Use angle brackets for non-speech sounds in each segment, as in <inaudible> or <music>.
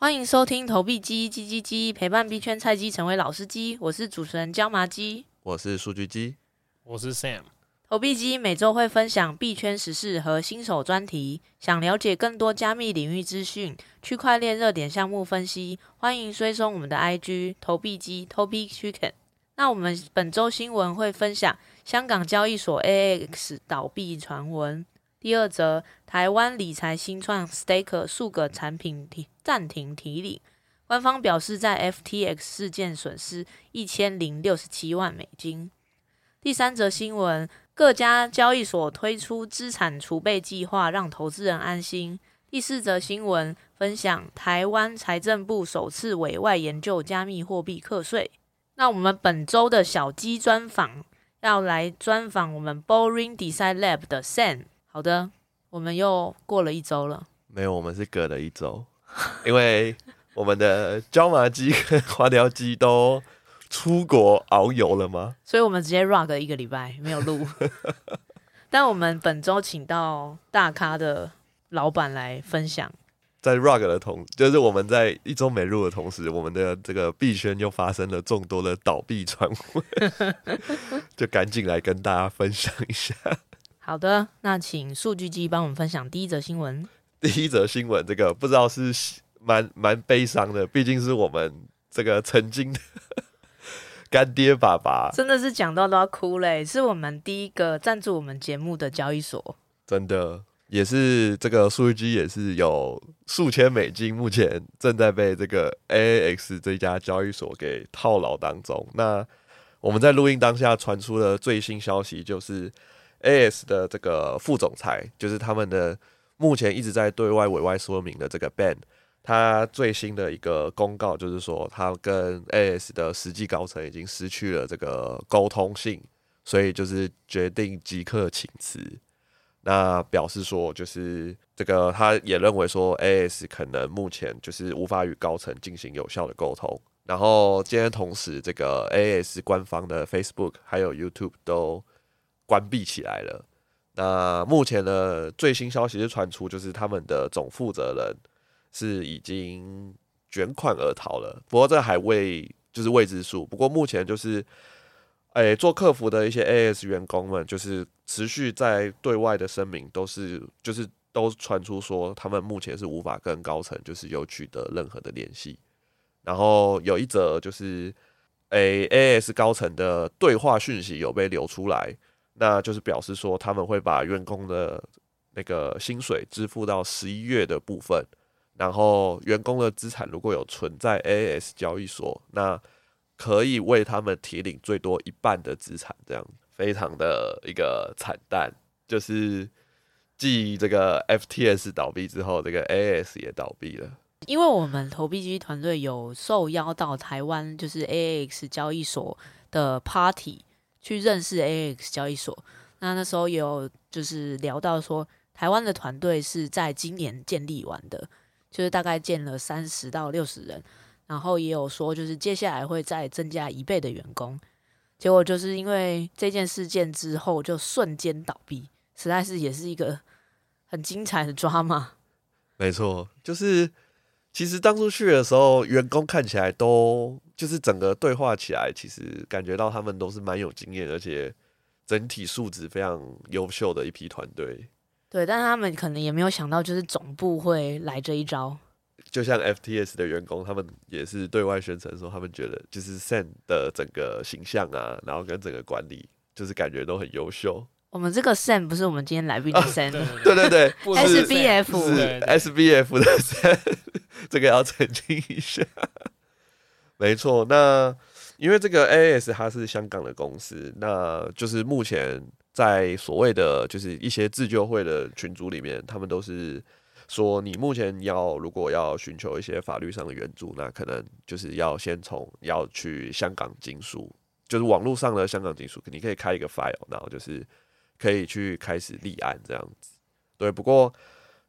欢迎收听投币鸡鸡鸡鸡，陪伴币圈菜鸡成为老司机。我是主持人椒麻鸡，我是数据鸡，我是 Sam。投币鸡每周会分享币圈时事和新手专题。想了解更多加密领域资讯、区块链热点项目分析，欢迎追踪我们的 IG 投币鸡 Tobi Chicken。那我们本周新闻会分享香港交易所 AAX 倒闭传闻。第二则，台湾理财新创 Staker 数个产品停暂停提领，官方表示在 FTX 事件损失一千零六十七万美金。第三则新闻，各家交易所推出资产储备计划，让投资人安心。第四则新闻，分享台湾财政部首次委外研究加密货币课税。那我们本周的小鸡专访，要来专访我们 Boring Design Lab 的 Sam。好的，我们又过了一周了。没有，我们是隔了一周，<laughs> 因为我们的椒麻鸡跟花雕鸡都出国遨游了吗？所以我们直接 rug 一个礼拜没有录。<laughs> 但我们本周请到大咖的老板来分享。在 rug 的同，就是我们在一周没录的同时，我们的这个币圈又发生了众多的倒闭传闻，<laughs> 就赶紧来跟大家分享一下。好的，那请数据机帮我们分享第一则新闻。第一则新闻，这个不知道是蛮蛮悲伤的，毕竟是我们这个曾经的 <laughs> 干爹爸爸，真的是讲到都要哭嘞。是我们第一个赞助我们节目的交易所，真的也是这个数据机也是有数千美金，目前正在被这个 AAX 这家交易所给套牢当中。那我们在录音当下传出的最新消息就是。A.S 的这个副总裁，就是他们的目前一直在对外委外说明的这个 Ben，他最新的一个公告就是说，他跟 A.S 的实际高层已经失去了这个沟通性，所以就是决定即刻请辞。那表示说，就是这个他也认为说，A.S 可能目前就是无法与高层进行有效的沟通。然后今天同时，这个 A.S 官方的 Facebook 还有 YouTube 都。关闭起来了。那目前的最新消息是传出，就是他们的总负责人是已经卷款而逃了。不过这还未就是未知数。不过目前就是，哎、做客服的一些 A S 员工们，就是持续在对外的声明，都是就是都传出说，他们目前是无法跟高层就是有取得任何的联系。然后有一则就是，哎、，A S 高层的对话讯息有被流出来。那就是表示说，他们会把员工的那个薪水支付到十一月的部分，然后员工的资产如果有存在 AAX 交易所，那可以为他们提领最多一半的资产，这样非常的一个惨淡。就是继这个 FTS 倒闭之后，这个 AAX 也倒闭了。因为我们投币机团队有受邀到台湾，就是 AAX 交易所的 party。去认识 A X 交易所，那那时候有就是聊到说，台湾的团队是在今年建立完的，就是大概建了三十到六十人，然后也有说就是接下来会再增加一倍的员工，结果就是因为这件事件之后就瞬间倒闭，实在是也是一个很精彩的抓马。没错，就是其实当初去的时候，员工看起来都。就是整个对话起来，其实感觉到他们都是蛮有经验，而且整体素质非常优秀的一批团队。对，但他们可能也没有想到，就是总部会来这一招。就像 FTS 的员工，他们也是对外宣称说，他们觉得就是 Sen 的整个形象啊，然后跟整个管理，就是感觉都很优秀。我们这个 Sen 不是我们今天来宾的 Sam，对对对，<laughs> SBF 是 SBF 的 Sen，这个要澄清一下。没错，那因为这个 A S 它是香港的公司，那就是目前在所谓的就是一些自救会的群组里面，他们都是说，你目前要如果要寻求一些法律上的援助，那可能就是要先从要去香港警署，就是网络上的香港警署，你可以开一个 file，然后就是可以去开始立案这样子。对，不过。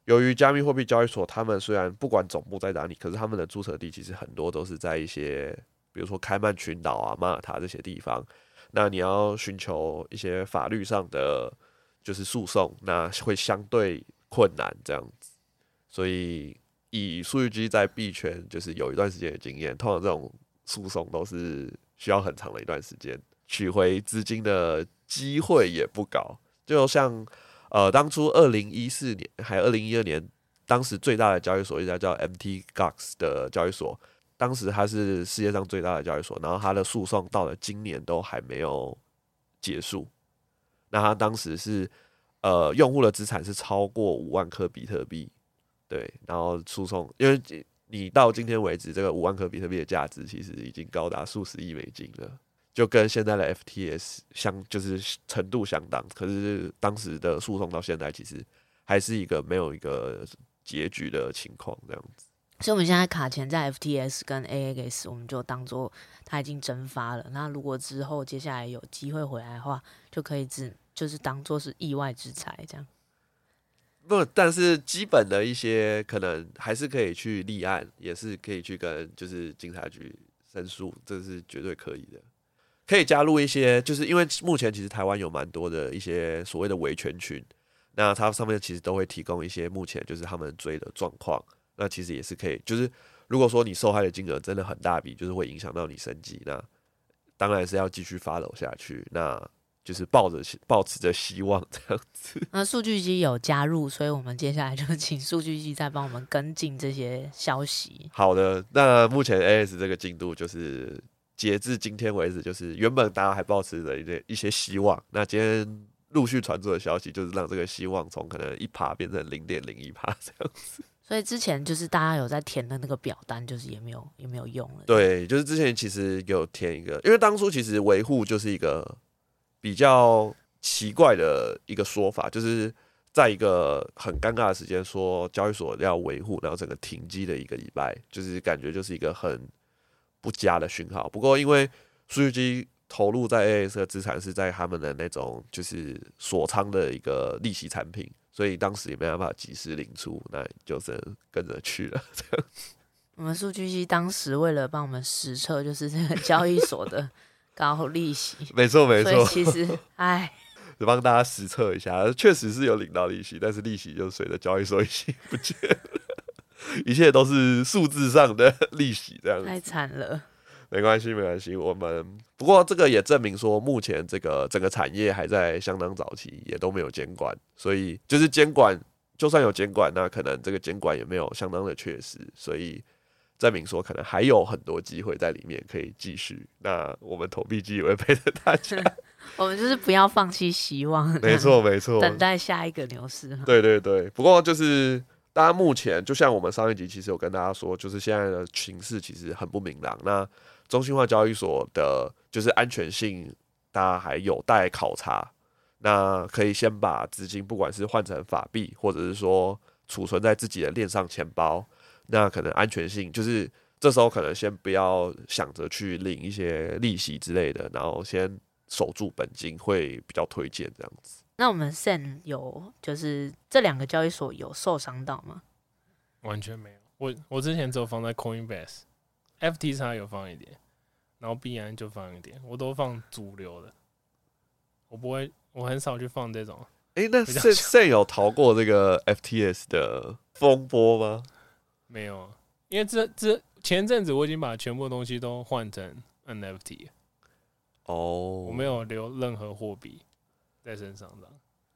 由于加密货币交易所，他们虽然不管总部在哪里，可是他们的注册地其实很多都是在一些，比如说开曼群岛啊、马耳他这些地方。那你要寻求一些法律上的就是诉讼，那会相对困难这样子。所以以数据机在币圈就是有一段时间的经验，通常这种诉讼都是需要很长的一段时间，取回资金的机会也不高。就像呃，当初二零一四年还有二零一二年，当时最大的交易所一家叫 MT Gox 的交易所，当时它是世界上最大的交易所，然后它的诉讼到了今年都还没有结束。那它当时是呃，用户的资产是超过五万颗比特币。对，然后诉讼，因为你到今天为止，这个五万颗比特币的价值其实已经高达数十亿美金了，就跟现在的 FTS 相，就是程度相当。可是当时的诉讼到现在，其实还是一个没有一个结局的情况，这样子。所以我们现在卡钳在 FTS 跟 AX，我们就当做它已经蒸发了。那如果之后接下来有机会回来的话，就可以只就是当做是意外之财这样。不，但是基本的一些可能还是可以去立案，也是可以去跟就是警察局申诉，这是绝对可以的。可以加入一些，就是因为目前其实台湾有蛮多的一些所谓的维权群，那它上面其实都会提供一些目前就是他们追的状况，那其实也是可以，就是如果说你受害的金额真的很大笔，就是会影响到你升级，那当然是要继续 follow 下去。那就是抱着抱持着希望这样子。<laughs> 那数据机有加入，所以我们接下来就请数据机再帮我们跟进这些消息。好的，那目前 AS 这个进度就是截至今天为止，就是原本大家还保持着一些一些希望，那今天陆续传出的消息，就是让这个希望从可能一趴变成零点零一趴这样子。所以之前就是大家有在填的那个表单，就是也没有也没有用了。对，就是之前其实有填一个，因为当初其实维护就是一个。比较奇怪的一个说法，就是在一个很尴尬的时间说交易所要维护，然后整个停机的一个礼拜，就是感觉就是一个很不佳的讯号。不过因为数据机投入在 AS 的资产是在他们的那种就是锁仓的一个利息产品，所以当时也没办法及时领出，那就是跟着去了这样。我们数据机当时为了帮我们实测，就是这个交易所的。高利息，没 <laughs> 错没错。其实，哎，就 <laughs> 帮大家实测一下，确实是有领到利息，但是利息就随着交易所一起不见了，一切都是数字上的 <laughs> 利息，这样子太惨了。没关系，没关系。我们不过这个也证明说，目前这个整个产业还在相当早期，也都没有监管，所以就是监管，就算有监管，那可能这个监管也没有相当的确实，所以。证明说可能还有很多机会在里面可以继续，那我们投币机也会陪着大家。<laughs> 我们就是不要放弃希望，没错没错，等待下一个牛市。对对对，不过就是大家目前就像我们上一集其实有跟大家说，就是现在的形势其实很不明朗。那中心化交易所的就是安全性，大家还有待考察。那可以先把资金不管是换成法币，或者是说储存在自己的链上钱包。那可能安全性就是这时候可能先不要想着去领一些利息之类的，然后先守住本金会比较推荐这样子。那我们 Sam 有就是这两个交易所有受伤到吗？完全没有，我我之前只有放在 Coinbase，FTX 有放一点，然后币安就放一点，我都放主流的，我不会，我很少去放这种。诶、欸，那 Sam 有逃过这个 FTS 的风波吗？没有，因为这这前阵子我已经把全部东西都换成 NFT 哦，oh, 我没有留任何货币在身上的。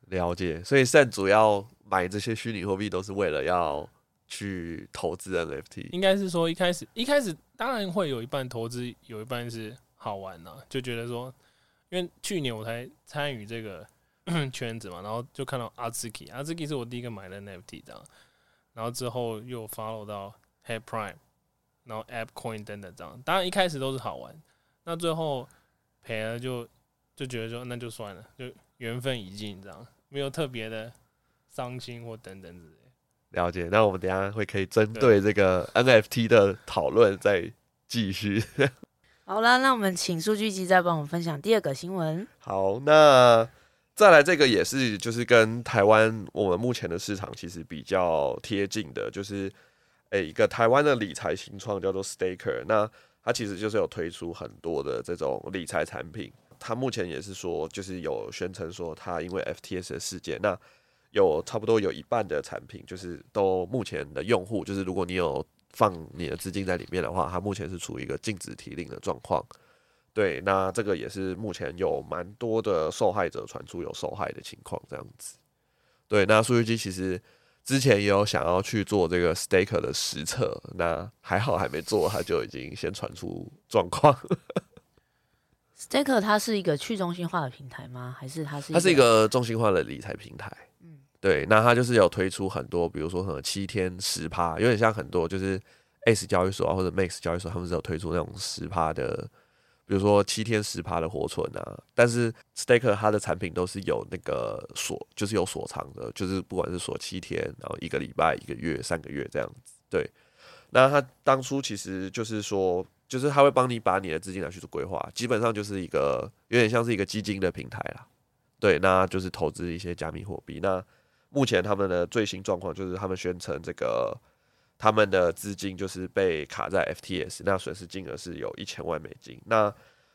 了解，所以现在主要买这些虚拟货币都是为了要去投资 NFT。应该是说一开始一开始当然会有一半投资，有一半是好玩呐、啊，就觉得说，因为去年我才参与这个 <clears throat> 圈子嘛，然后就看到 Azuki，Azuki 是我第一个买的 NFT 这样。然后之后又 follow 到 Head Prime，然后 App Coin 等等这样，当然一开始都是好玩，那最后赔了就就觉得说那就算了，就缘分已尽这样，没有特别的伤心或等等之类。了解，那我们等下会可以针对这个 NFT 的讨论再继续。<laughs> 好了，那我们请数据机再帮我们分享第二个新闻。好，那。再来这个也是，就是跟台湾我们目前的市场其实比较贴近的，就是诶一个台湾的理财新创叫做 Staker，那它其实就是有推出很多的这种理财产品。他目前也是说，就是有宣称说，他因为 FTS 的事件，那有差不多有一半的产品，就是都目前的用户，就是如果你有放你的资金在里面的话，它目前是处于一个禁止提领的状况。对，那这个也是目前有蛮多的受害者传出有受害的情况，这样子。对，那数据机其实之前也有想要去做这个 Staker 的实测，那还好还没做，它就已经先传出状况。Staker 它是一个去中心化的平台吗？还是它是？它是一个中心化的理财平台。嗯，对，那它就是有推出很多，比如说什么七天十趴，有点像很多就是 S 交易所啊或者 Max 交易所，他们是有推出那种十趴的。比如说七天十趴的活存啊，但是 Staker 它的产品都是有那个锁，就是有锁仓的，就是不管是锁七天，然后一个礼拜、一个月、三个月这样子。对，那它当初其实就是说，就是他会帮你把你的资金拿去做规划，基本上就是一个有点像是一个基金的平台啦。对，那就是投资一些加密货币。那目前他们的最新状况就是他们宣称这个。他们的资金就是被卡在 FTS，那损失金额是有一千万美金。那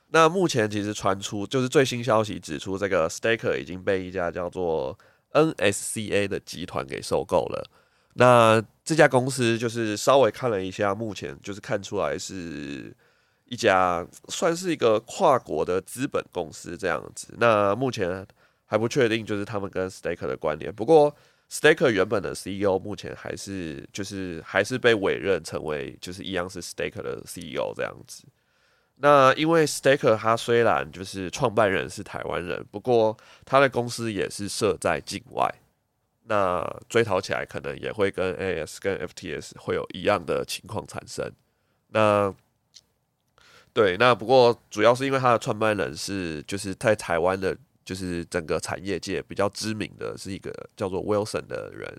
那目前其实传出就是最新消息指出，这个 Staker 已经被一家叫做 NSCA 的集团给收购了。那这家公司就是稍微看了一下，目前就是看出来是一家算是一个跨国的资本公司这样子。那目前还不确定就是他们跟 Staker 的关联，不过。Staker 原本的 CEO 目前还是就是还是被委任成为就是一样是 Staker 的 CEO 这样子。那因为 Staker 他虽然就是创办人是台湾人，不过他的公司也是设在境外。那追讨起来可能也会跟 AS 跟 FTS 会有一样的情况产生。那对，那不过主要是因为他的创办人是就是在台湾的。就是整个产业界比较知名的是一个叫做 Wilson 的人，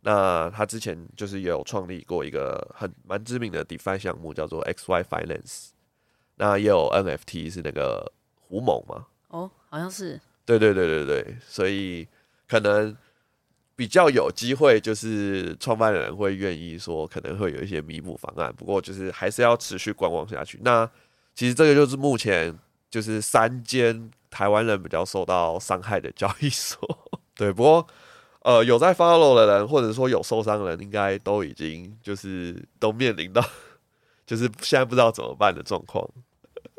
那他之前就是也有创立过一个很蛮知名的 DeFi 项目，叫做 XY Finance，那也有 NFT 是那个胡某嘛？哦，好像是。对对对对对，所以可能比较有机会，就是创办人会愿意说可能会有一些弥补方案，不过就是还是要持续观望下去。那其实这个就是目前就是三间。台湾人比较受到伤害的交易所，<laughs> 对，不过呃，有在 follow 的人，或者说有受伤的人，应该都已经就是都面临到，<laughs> 就是现在不知道怎么办的状况，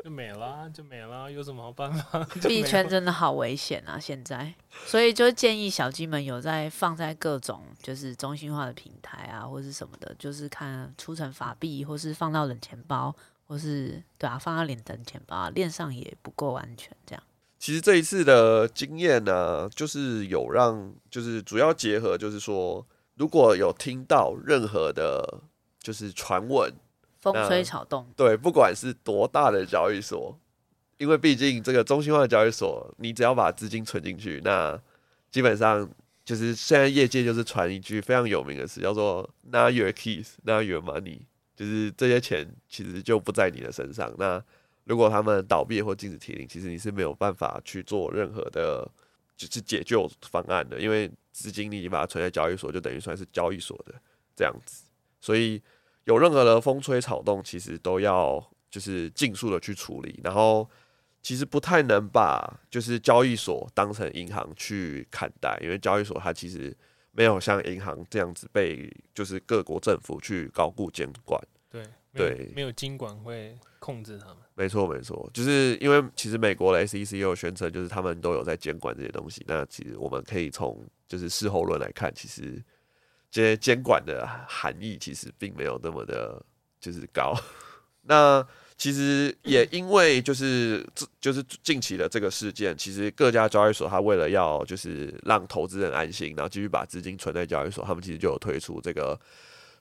<laughs> 就没了，就没了，有什么好办法？<laughs> 币圈真的好危险啊！现在，所以就建议小鸡们有在放在各种就是中心化的平台啊，或是什么的，就是看出成法币，或是放到冷钱包，或是对啊，放到脸等钱包，链上也不够安全，这样。其实这一次的经验呢，就是有让，就是主要结合，就是说，如果有听到任何的，就是传闻，风吹草动，对，不管是多大的交易所，因为毕竟这个中心化的交易所，你只要把资金存进去，那基本上就是现在业界就是传一句非常有名的词，叫做 “Not your keys, not your money”，就是这些钱其实就不在你的身上。那如果他们倒闭或禁止提领，其实你是没有办法去做任何的，就是解救方案的，因为资金你已经把它存在交易所，就等于算是交易所的这样子。所以有任何的风吹草动，其实都要就是尽速的去处理。然后其实不太能把就是交易所当成银行去看待，因为交易所它其实没有像银行这样子被就是各国政府去高度监管。对对，没有监管会控制他们。没错，没错，就是因为其实美国的 SEC 有宣称，就是他们都有在监管这些东西。那其实我们可以从就是事后论来看，其实这些监管的含义其实并没有那么的，就是高。那其实也因为就是就是近期的这个事件，其实各家交易所它为了要就是让投资人安心，然后继续把资金存在交易所，他们其实就有推出这个。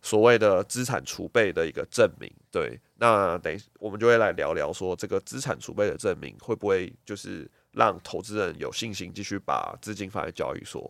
所谓的资产储备的一个证明，对，那等于我们就会来聊聊说，这个资产储备的证明会不会就是让投资人有信心继续把资金放在交易所？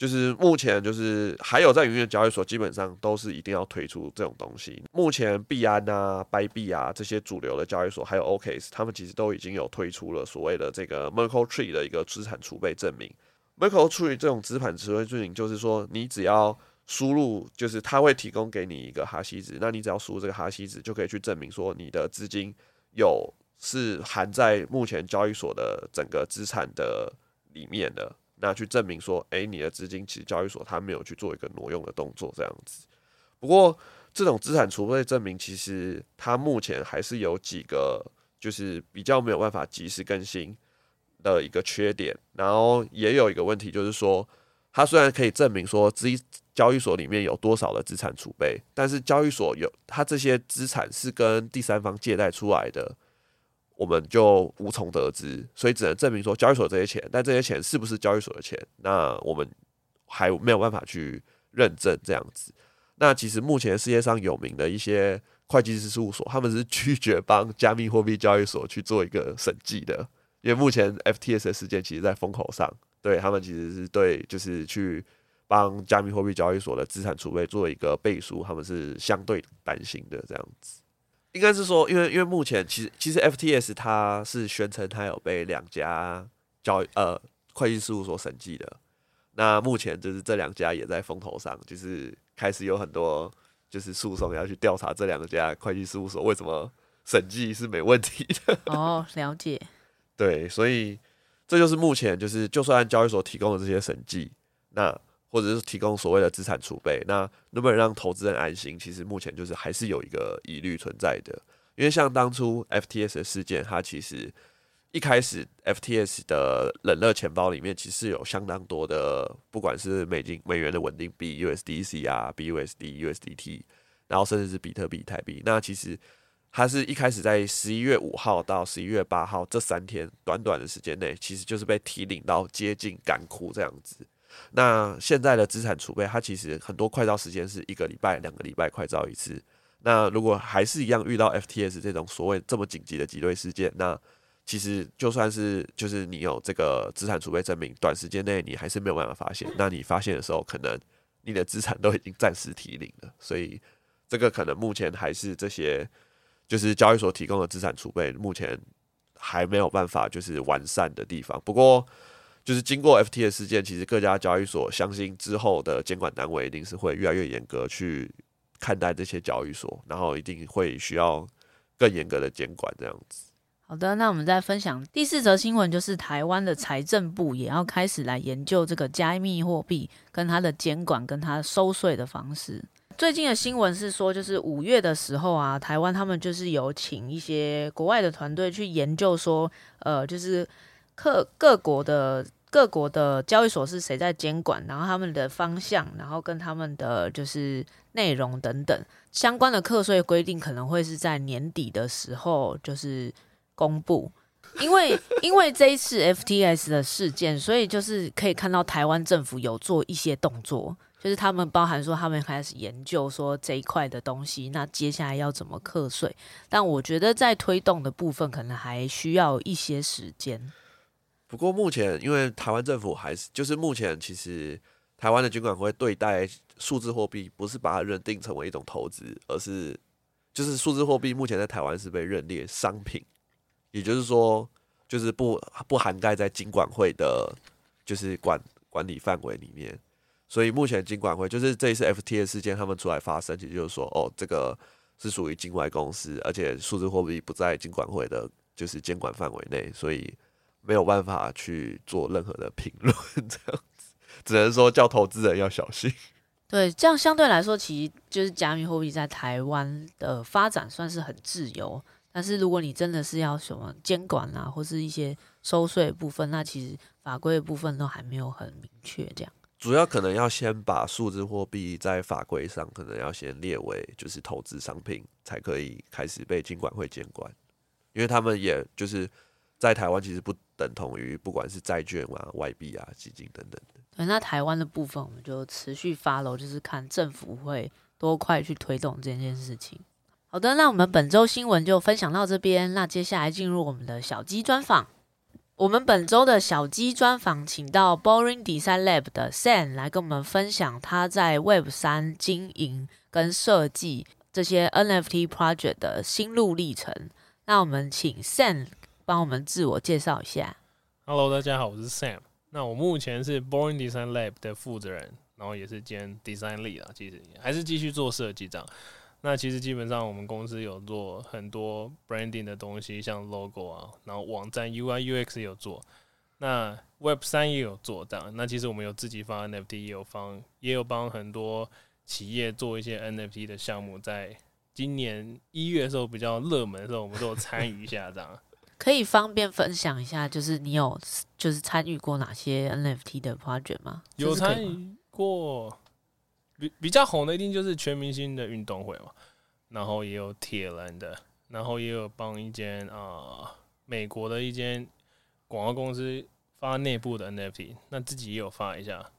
就是目前就是还有在营运的交易所，基本上都是一定要推出这种东西。目前币安啊、掰币啊这些主流的交易所，还有 OKX，他们其实都已经有推出了所谓的这个 Merkle Tree 的一个资产储备证明。Merkle Tree 这种资产储备证明，就是说你只要输入就是他会提供给你一个哈希值，那你只要输入这个哈希值，就可以去证明说你的资金有是含在目前交易所的整个资产的里面的。那去证明说，诶，你的资金其实交易所它没有去做一个挪用的动作这样子。不过，这种资产储备证明其实它目前还是有几个就是比较没有办法及时更新的一个缺点，然后也有一个问题就是说，它虽然可以证明说资交易所里面有多少的资产储备，但是交易所有它这些资产是跟第三方借贷出来的。我们就无从得知，所以只能证明说交易所这些钱，但这些钱是不是交易所的钱，那我们还没有办法去认证这样子。那其实目前世界上有名的一些会计师事务所，他们是 <laughs> 拒绝帮加密货币交易所去做一个审计的，因为目前 FTS 事件其实在风口上，对他们其实是对就是去帮加密货币交易所的资产储备做一个背书，他们是相对担心的这样子。应该是说，因为因为目前其实其实 FTS 它是宣称它有被两家交呃会计事务所审计的，那目前就是这两家也在风头上，就是开始有很多就是诉讼要去调查这两家会计事务所为什么审计是没问题的。哦，了解。<laughs> 对，所以这就是目前就是就算交易所提供的这些审计，那。或者是提供所谓的资产储备，那能不能让投资人安心？其实目前就是还是有一个疑虑存在的。因为像当初 FTS 的事件，它其实一开始 FTS 的冷热钱包里面其实有相当多的，不管是美金、美元的稳定币 USDC 啊、BUSD、USDT，然后甚至是比特币、以太币。那其实它是一开始在十一月五号到十一月八号这三天短短的时间内，其实就是被提领到接近干枯这样子。那现在的资产储备，它其实很多快照时间是一个礼拜、两个礼拜快照一次。那如果还是一样遇到 FTS 这种所谓这么紧急的挤兑事件，那其实就算是就是你有这个资产储备证明，短时间内你还是没有办法发现。那你发现的时候，可能你的资产都已经暂时提领了。所以这个可能目前还是这些就是交易所提供的资产储备，目前还没有办法就是完善的地方。不过。就是经过 FTX 事件，其实各家交易所相信之后的监管单位一定是会越来越严格去看待这些交易所，然后一定会需要更严格的监管这样子。好的，那我们再分享第四则新闻，就是台湾的财政部也要开始来研究这个加密货币跟它的监管跟它收税的方式。最近的新闻是说，就是五月的时候啊，台湾他们就是有请一些国外的团队去研究说，呃，就是各各国的。各国的交易所是谁在监管，然后他们的方向，然后跟他们的就是内容等等相关的课税规定，可能会是在年底的时候就是公布。<laughs> 因为因为这一次 FTS 的事件，所以就是可以看到台湾政府有做一些动作，就是他们包含说他们开始研究说这一块的东西，那接下来要怎么课税？但我觉得在推动的部分，可能还需要一些时间。不过目前，因为台湾政府还是就是目前，其实台湾的金管会对待数字货币不是把它认定成为一种投资，而是就是数字货币目前在台湾是被认列商品，也就是说，就是不不涵盖在金管会的，就是管管理范围里面。所以目前金管会就是这一次 FTA 事件他们出来发声，也就是说，哦，这个是属于境外公司，而且数字货币不在金管会的，就是监管范围内，所以。没有办法去做任何的评论，<laughs> 这样子只能说叫投资人要小心。对，这样相对来说，其实就是加密货币在台湾的发展算是很自由。但是如果你真的是要什么监管啊，或是一些收税部分，那其实法规的部分都还没有很明确。这样主要可能要先把数字货币在法规上可能要先列为就是投资商品，才可以开始被监管会监管，因为他们也就是。在台湾其实不等同于不管是债券啊、外币啊、基金等等的。对，那台湾的部分我们就持续 follow，就是看政府会多快去推动这件事情。好的，那我们本周新闻就分享到这边。那接下来进入我们的小鸡专访。我们本周的小鸡专访，请到 Boring Design Lab 的 Sam 来跟我们分享他在 Web 三经营跟设计这些 NFT project 的心路历程。那我们请 Sam。帮我们自我介绍一下。Hello，大家好，我是 Sam。那我目前是 Born Design Lab 的负责人，然后也是兼 Design Lead 啊，其实还是继续做设计这样。那其实基本上我们公司有做很多 branding 的东西，像 logo 啊，然后网站 UI UX 也有做。那 Web 三也有做这样。那其实我们有自己发 NFT，也有帮也有帮很多企业做一些 NFT 的项目。在今年一月的时候比较热门的时候，我们都有参与一下这样。可以方便分享一下，就是你有就是参与过哪些 NFT 的 project 吗？有参与过，比比较红的一定就是全明星的运动会嘛，然后也有铁人的，然后也有帮一间啊、呃、美国的一间广告公司发内部的 NFT，那自己也有发一下。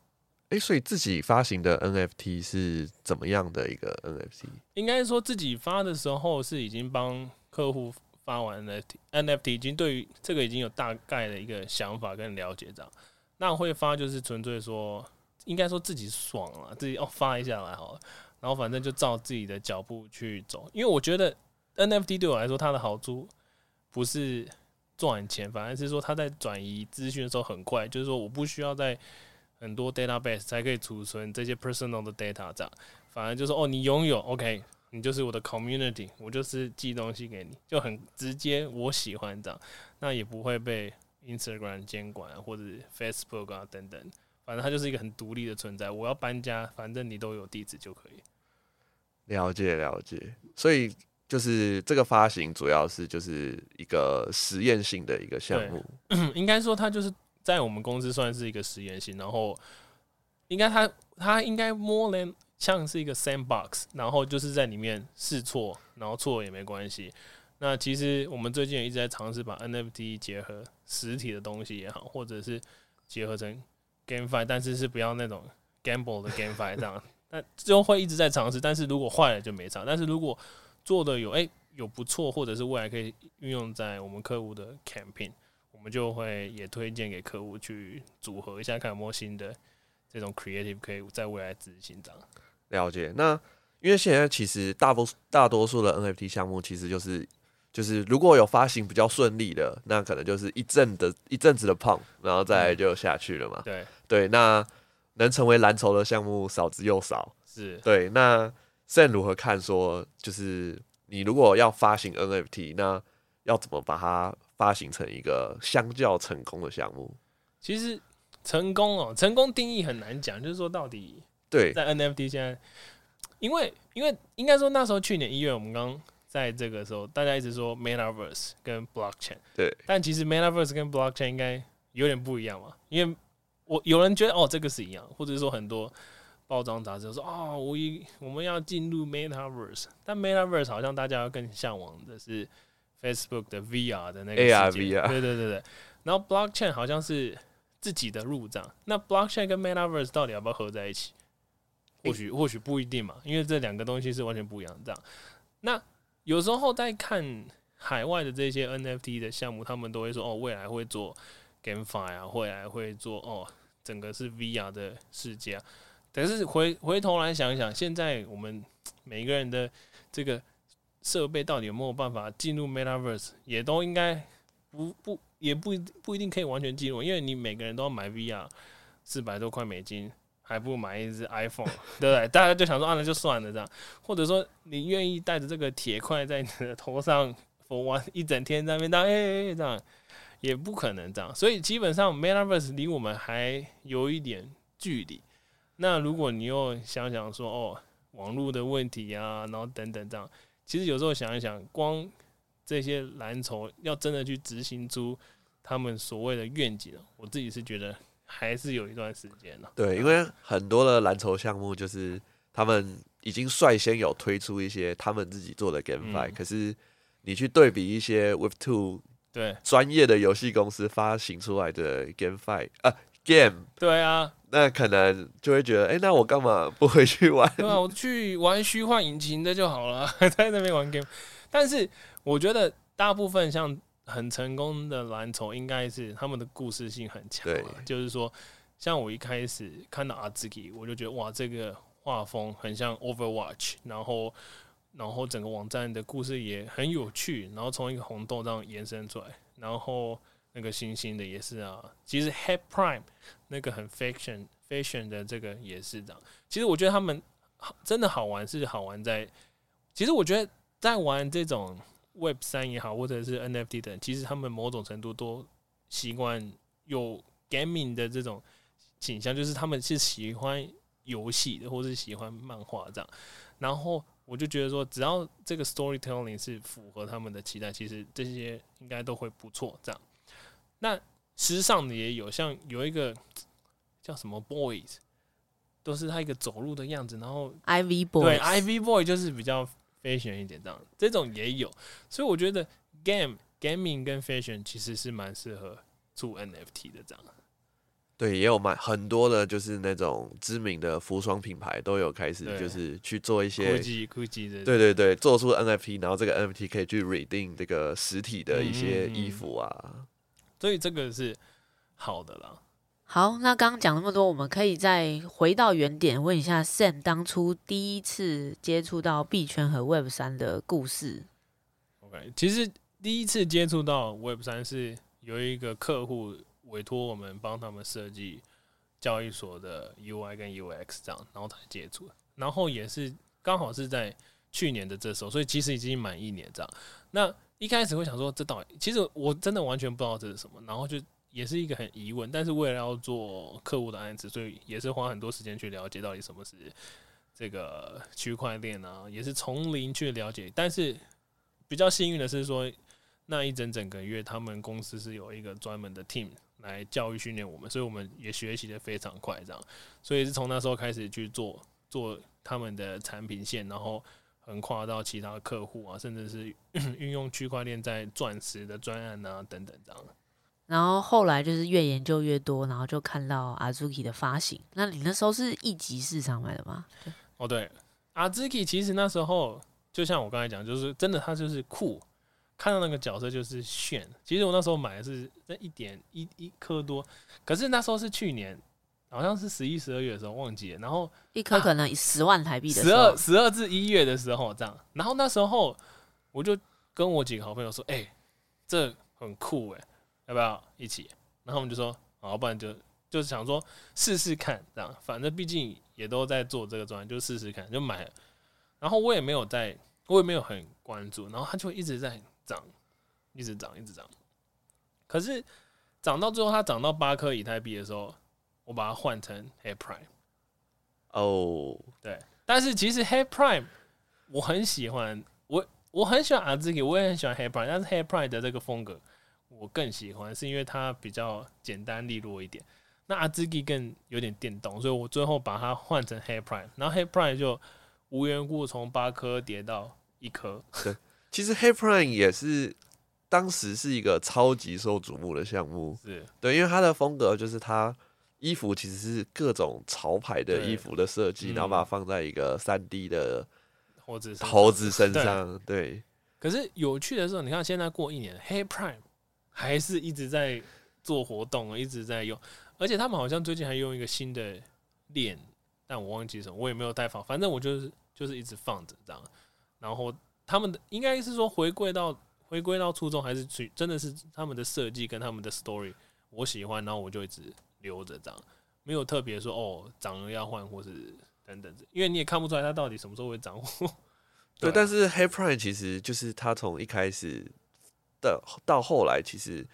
诶、欸，所以自己发行的 NFT 是怎么样的一个 NFT？应该说自己发的时候是已经帮客户。发完 NFT，NFT 已经对于这个已经有大概的一个想法跟了解，这样。那会发就是纯粹说，应该说自己爽了，自己哦发一下来好了，然后反正就照自己的脚步去走。因为我觉得 NFT 对我来说，它的好处不是赚钱，反而是说它在转移资讯的时候很快，就是说我不需要在很多 database 才可以储存这些 personal 的 data，这样。反而就是哦，你拥有 OK。你就是我的 community，我就是寄东西给你，就很直接，我喜欢这样，那也不会被 Instagram 监管或者 Facebook 啊等等，反正它就是一个很独立的存在。我要搬家，反正你都有地址就可以。了解了解，所以就是这个发行主要是就是一个实验性的一个项目，<clears throat> 应该说它就是在我们公司算是一个实验性，然后应该它它应该 more than 像是一个 sandbox，然后就是在里面试错，然后错也没关系。那其实我们最近也一直在尝试把 NFT 结合实体的东西也好，或者是结合成 GameFi，但是是不要那种 gamble 的 GameFi 这样。<laughs> 那最后会一直在尝试，但是如果坏了就没差。但是如果做的有哎、有不错，或者是未来可以运用在我们客户的 campaign，我们就会也推荐给客户去组合一下，看有没有新的这种 creative 可以在未来执行这样。了解，那因为现在其实大多大多数的 NFT 项目其实就是就是如果有发行比较顺利的，那可能就是一阵的一阵子的 pump，然后再就下去了嘛。对对，那能成为蓝筹的项目少之又少。是对。那 Sam 如何看说，就是你如果要发行 NFT，那要怎么把它发行成一个相较成功的项目？其实成功哦，成功定义很难讲，就是说到底。对，在 NFT 现在，因为因为应该说那时候去年一月，我们刚在这个时候，大家一直说 Metaverse 跟 Blockchain，对，但其实 Metaverse 跟 Blockchain 应该有点不一样嘛，因为我有人觉得哦这个是一样，或者说很多包装杂志说哦我一我们要进入 Metaverse，但 Metaverse 好像大家要更向往的是 Facebook 的 VR 的那个 AR VR，对对对对，然后 Blockchain 好像是自己的入账，那 Blockchain 跟 Metaverse 到底要不要合在一起？或许或许不一定嘛，因为这两个东西是完全不一样。这样，那有时候在看海外的这些 NFT 的项目，他们都会说哦，未来会做 GameFi 啊，未来会做哦，整个是 VR 的世界啊。但是回回头来想一想，现在我们每个人的这个设备到底有没有办法进入 Metaverse，也都应该不不也不不一定可以完全进入，因为你每个人都要买 VR 四百多块美金。还不如买一只 iPhone，<laughs> 对不对？大家就想说啊，那就算了这样，或者说你愿意带着这个铁块在你的头上玩一整天在那边当哎这样，也不可能这样。所以基本上 Metaverse 离我们还有一点距离。那如果你又想想说哦，网络的问题啊，然后等等这样，其实有时候想一想，光这些蓝筹要真的去执行出他们所谓的愿景，我自己是觉得。还是有一段时间了。对，因为很多的蓝筹项目就是他们已经率先有推出一些他们自己做的 GameFi，嗯，可是你去对比一些 Web2 对专业的游戏公司发行出来的 GameFi 啊 Game，对啊，那可能就会觉得，哎，那我干嘛不回去玩？对啊，我去玩虚幻引擎的就好了，<laughs> 在那边玩 Game。但是我觉得大部分像。很成功的蓝筹应该是他们的故事性很强，就是说，像我一开始看到阿兹基，我就觉得哇，这个画风很像 Overwatch，然后，然后整个网站的故事也很有趣，然后从一个红豆这样延伸出来，然后那个星星的也是啊，其实 Head Prime 那个很 fashion fashion 的这个也是这样，其实我觉得他们真的好玩是好玩在，其实我觉得在玩这种。Web 三也好，或者是 NFT 等，其实他们某种程度都习惯有 gaming 的这种倾向，就是他们是喜欢游戏的，或是喜欢漫画这样。然后我就觉得说，只要这个 storytelling 是符合他们的期待，其实这些应该都会不错。这样，那时尚的也有，像有一个叫什么 Boys，都是他一个走路的样子，然后 Ivy Boy 对 Ivy Boy 就是比较 fashion 一点这样，这种也有。所以我觉得 game gaming 跟 fashion 其实是蛮适合做 NFT 的这样。对，也有蛮很多的，就是那种知名的服装品牌都有开始，就是去做一些对对对，做出 NFT，然后这个 NFT 可以去 redeem 这个实体的一些衣服啊，嗯嗯嗯，所以这个是好的啦。好，那刚刚讲那么多，我们可以再回到原点，问一下 Sam 当初第一次接触到币圈和 Web 三的故事。OK，其实第一次接触到 Web 三是有一个客户。委托我们帮他们设计交易所的 UI 跟 UX 这样，然后才接触，然后也是刚好是在去年的这时候，所以其实已经满一年这样。那一开始会想说，这到底其实我真的完全不知道这是什么，然后就也是一个很疑问。但是为了要做客户的案子，所以也是花很多时间去了解到底什么是这个区块链啊，也是从零去了解。但是比较幸运的是说，那一整整个月，他们公司是有一个专门的 team。来教育训练我们，所以我们也学习的非常快，这样，所以是从那时候开始去做做他们的产品线，然后横跨到其他客户啊，甚至是 <coughs> 运用区块链在钻石的专案啊等等这样。然后后来就是越研究越多，然后就看到 Azuki 的发行。那你那时候是一级市场买的吗？哦，对，Azuki 其实那时候就像我刚才讲，就是真的，它就是酷。看到那个角色就是炫，其实我那时候买的是那一点一一颗多，可是那时候是去年，好像是十一十二月的时候忘记了，然后一颗可能十万台币的十二十二至一月的时候这样，然后那时候我就跟我几个好朋友说，哎、欸，这很酷哎，要不要一起？然后我们就说，好，不然就就是想说试试看这样，反正毕竟也都在做这个专案，就试试看就买了，然后我也没有在，我也没有很关注，然后它就一直在。涨，一直涨，一直涨。可是涨到最后，它涨到八颗以太币的时候，我把它换成 Head Prime。哦，对。但是其实 Head Prime 我很喜欢，我我很喜欢 Azuki，我也很喜欢 Head Prime。但是 Head Prime 的这个风格我更喜欢，是因为它比较简单利落一点。那 Azuki 更有点电动，所以我最后把它换成 Head Prime。然后 Head Prime 就无缘故从八颗跌到一颗。对。其实 Hype Prime 也是当时是一个超级受瞩目的项目，是对，因为它的风格就是它衣服其实是各种潮牌的衣服的设计，然后把它放在一个三 D 的猴子猴子身上，对。可是有趣的是，你看现在过一年，Hype Prime 还是一直在做活动，一直在用，而且他们好像最近还用一个新的链，但我忘记什么，我也没有带放，反正我就是就是一直放着这样，然后。他们的应该是说回归到回归到初衷，还是去真的是他们的设计跟他们的 story 我喜欢，然后我就一直留着这样，没有特别说哦涨了要换或是等等，因为你也看不出来它到底什么时候会涨。<laughs> 对，但是黑 prime 其实就是它从一开始的到后来，其实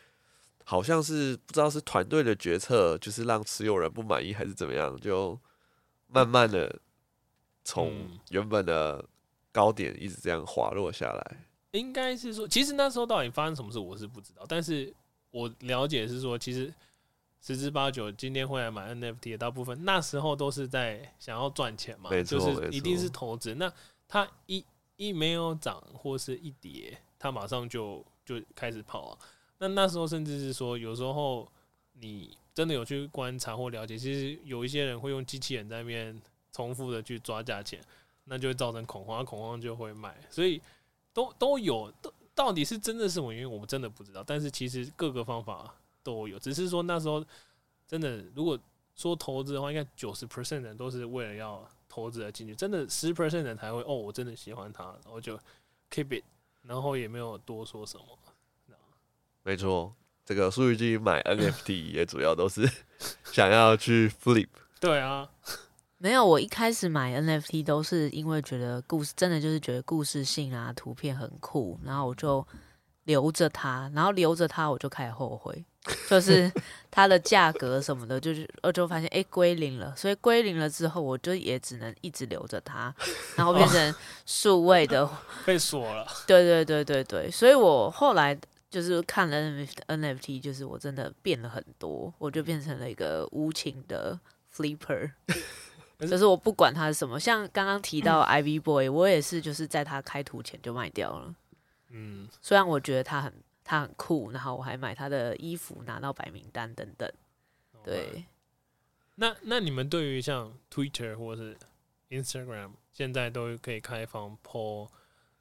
好像是不知道是团队的决策，就是让持有人不满意还是怎么样，就慢慢的从原本的。高点一直这样滑落下来，应该是说，其实那时候到底发生什么事，我是不知道。但是我了解是说，其实十之八九今天会来买 NFT 的大部分，那时候都是在想要赚钱嘛，就是一定是投资。那它一一没有涨或是一跌，它马上就就开始跑啊。那那时候甚至是说，有时候你真的有去观察或了解，其实有一些人会用机器人在那边重复的去抓价钱。那就会造成恐慌，恐慌就会卖，所以都都有，到到底是真的是什么原因，我们真的不知道。但是其实各个方法都有，只是说那时候真的，如果说投资的话，应该九十 percent 人都是为了要投资而进去，真的十 percent 人才会哦，我真的喜欢它，然后就 keep it，然后也没有多说什么。没错，这个数据机买 NFT 也主要都是 <laughs> 想要去 flip。对啊。没有，我一开始买 NFT 都是因为觉得故事真的就是觉得故事性啊，图片很酷，然后我就留着它，然后留着它我就开始后悔，就是它的价格什么的，就是我就发现哎归零了，所以归零了之后，我就也只能一直留着它，然后变成数位的、哦、被锁了。对对对对对，所以我后来就是看了 NFT，就是我真的变了很多，我就变成了一个无情的 flipper，就是我不管它是什么，像刚刚提到 Ivy Boy，我也是就是在它开图前就卖掉了。嗯，虽然我觉得它很。他很酷，然后我还买他的衣服，拿到白名单等等。对，那那你们对于像 Twitter 或是 Instagram 现在都可以开放 po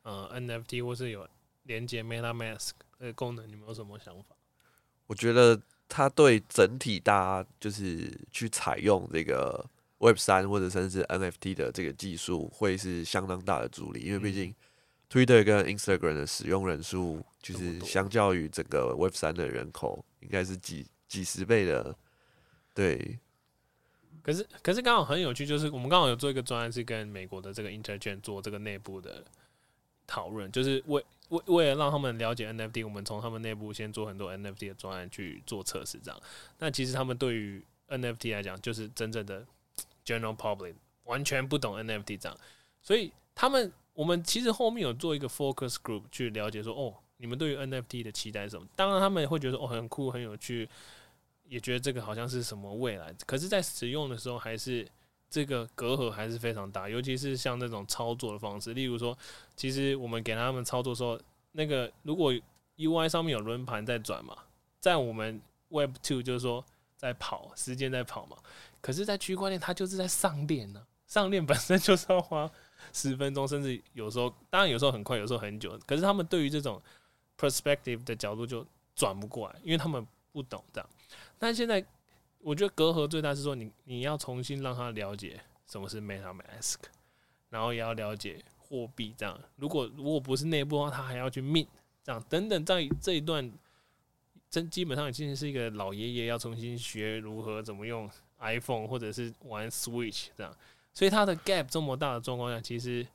呃 NFT 或是有连接 MetaMask 的功能，你们有什么想法？我觉得它对整体大家就是去采用这个 Web 三或者甚至 NFT 的这个技术，会是相当大的助力，因为毕竟。Twitter 跟 Instagram 的使用人数，就是相较于整个 Web 三的人口，应该是几几十倍的。对，可是可是刚好很有趣，就是我们刚好有做一个专案，是跟美国的这个 Intergen 做这个内部的讨论，就是为为为了让他们了解 NFT，我们从他们内部先做很多 NFT 的专案去做测试，这样。那其实他们对于 NFT 来讲，就是真正的 General Public 完全不懂 NFT 这样，所以他们。我们其实后面有做一个 focus group 去了解说，哦，你们对于 NFT 的期待是什么？当然他们会觉得哦，很酷很有趣，也觉得这个好像是什么未来。可是，在使用的时候，还是这个隔阂还是非常大，尤其是像那种操作的方式。例如说，其实我们给他们操作的时候，那个如果 UI 上面有轮盘在转嘛，在我们 Web Two 就是说在跑，时间在跑嘛。可是，在区块链它就是在上链呢，上链本身就是要花。十分钟，甚至有时候，当然有时候很快，有时候很久。可是他们对于这种 perspective 的角度就转不过来，因为他们不懂这样。但现在我觉得隔阂最大是说你，你要重新让他了解什么是 MetaMask，然后也要了解货币这样。如果如果不是内部的话，他还要去 mint 这样等等。在这一段，真基本上已经是一个老爷爷要重新学如何怎么用 iPhone 或者是玩 Switch 这样。所以它的 gap 这么大的状况下，其实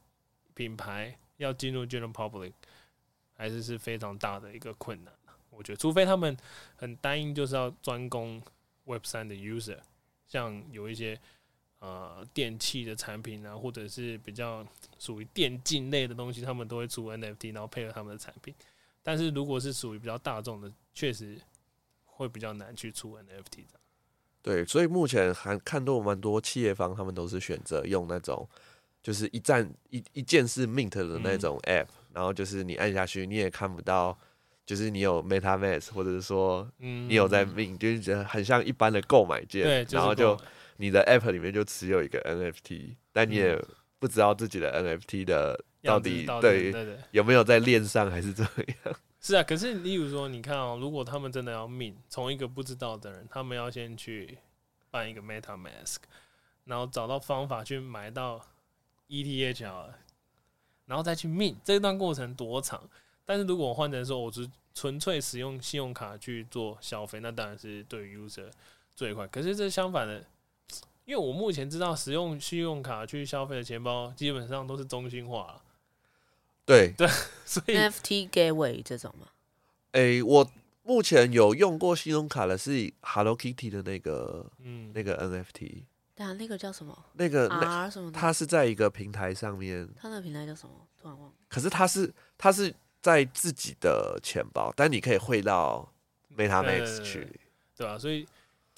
品牌要进入 general public 还是是非常大的一个困难。我觉得，除非他们很单一，就是要专攻 Web 三的 user，像有一些呃电器的产品啊，或者是比较属于电竞类的东西，他们都会出 NFT，然后配合他们的产品。但是如果是属于比较大众的，确实会比较难去出 NFT 的。对，所以目前还看到蛮多企业方，他们都是选择用那种，就是一站一一键式 mint 的那种 app，、嗯、然后就是你按下去，你也看不到，就是你有 MetaMask，或者是说你有在 mint，、嗯、就是觉得很像一般的购买键，对就是、然后就你的 app 里面就持有一个 NFT，但你也不知道自己的 NFT 的到底，对，对，对。有没有在链上还是怎么样。是啊，可是例如说，你看哦，如果他们真的要 mint，从一个不知道的人，他们要先去办一个 MetaMask，然后找到方法去买到 ETH 了，然后再去 mint，这段过程多长？但是如果我换成说，我是纯粹使用信用卡去做消费，那当然是对于 user 最快。可是这相反的，因为我目前知道使用信用卡去消费的钱包，基本上都是中心化。对对，<laughs> 所以 NFT Gateway 这种吗？诶、欸，我目前有用过信用卡的是 Hello Kitty 的那个，嗯，那个 NFT。对啊，那个叫什么？那个 R 什么？它是在一个平台上面。它那个平台叫什么？突然忘了。可是它是它是在自己的钱包，但你可以汇到 MetaMask 去，对吧、啊？所以。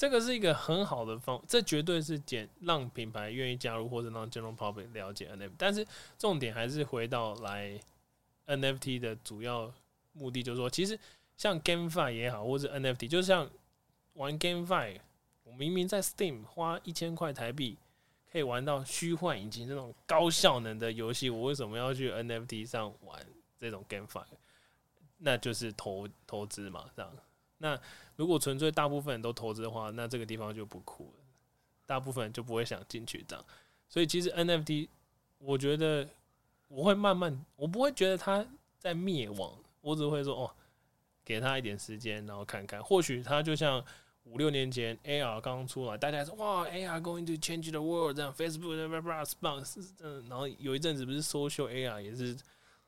这个是一个很好的方，这绝对是简让品牌愿意加入，或者让 general public 了解 NFT。但是重点还是回到来 NFT 的主要目的，就是说，其实像 GameFi 也好，或者 NFT，就像玩 GameFi，我明明在 Steam 花一千块台币可以玩到虚幻引擎这种高效能的游戏，我为什么要去 NFT 上玩这种 GameFi？那就是投投资嘛，这样。那如果纯粹大部分人都投资的话，那这个地方就不酷了，大部分人就不会想进去这样。所以其实 NFT，我觉得我会慢慢，我不会觉得它在灭亡，我只会说哦，给他一点时间，然后看看，或许它就像五六年前 AR 刚出来，大家说哇 AR going to change the world，这样 Facebook 的 response，嗯，然后有一阵子不是 social AR 也是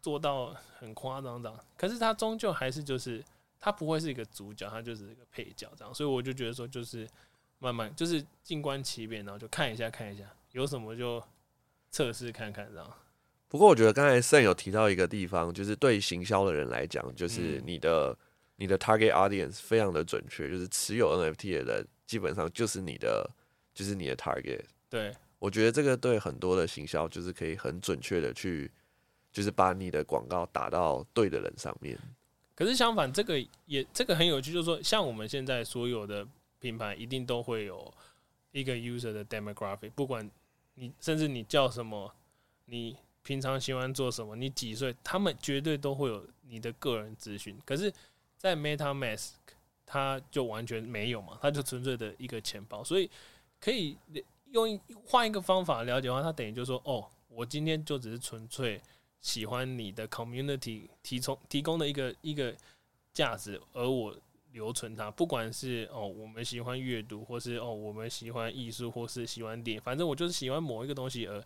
做到很夸张这样，可是它终究还是就是。它不会是一个主角，他就是一个配角这样。所以我就觉得说，就是慢慢就是静观其变，然后就看一下看一下，有什么就测试看看这样。不过我觉得刚才 Sam 有提到一个地方，就是对行销的人来讲，就是你的、嗯、你的 target audience 非常的准确，就是持有 NFT 的人基本上就是你的就是你的 target。对，我觉得这个对很多的行销就是可以很准确的去，就是把你的广告打到对的人上面。可是相反，这个也这个很有趣，就是说，像我们现在所有的品牌一定都会有一个 user 的 demographic，不管你甚至你叫什么，你。平常喜欢做什么？你几岁？他们绝对都会有你的个人资讯。可是，在 MetaMask，它就完全没有嘛，它就纯粹的一个钱包。所以，可以用换一个方法了解的话，它等于就说，哦，我今天就只是纯粹喜欢你的 community 提供提供的一个一个价值，而我留存它。不管是哦，我们喜欢阅读，或是哦，我们喜欢艺术，或是喜欢电影，反正我就是喜欢某一个东西而。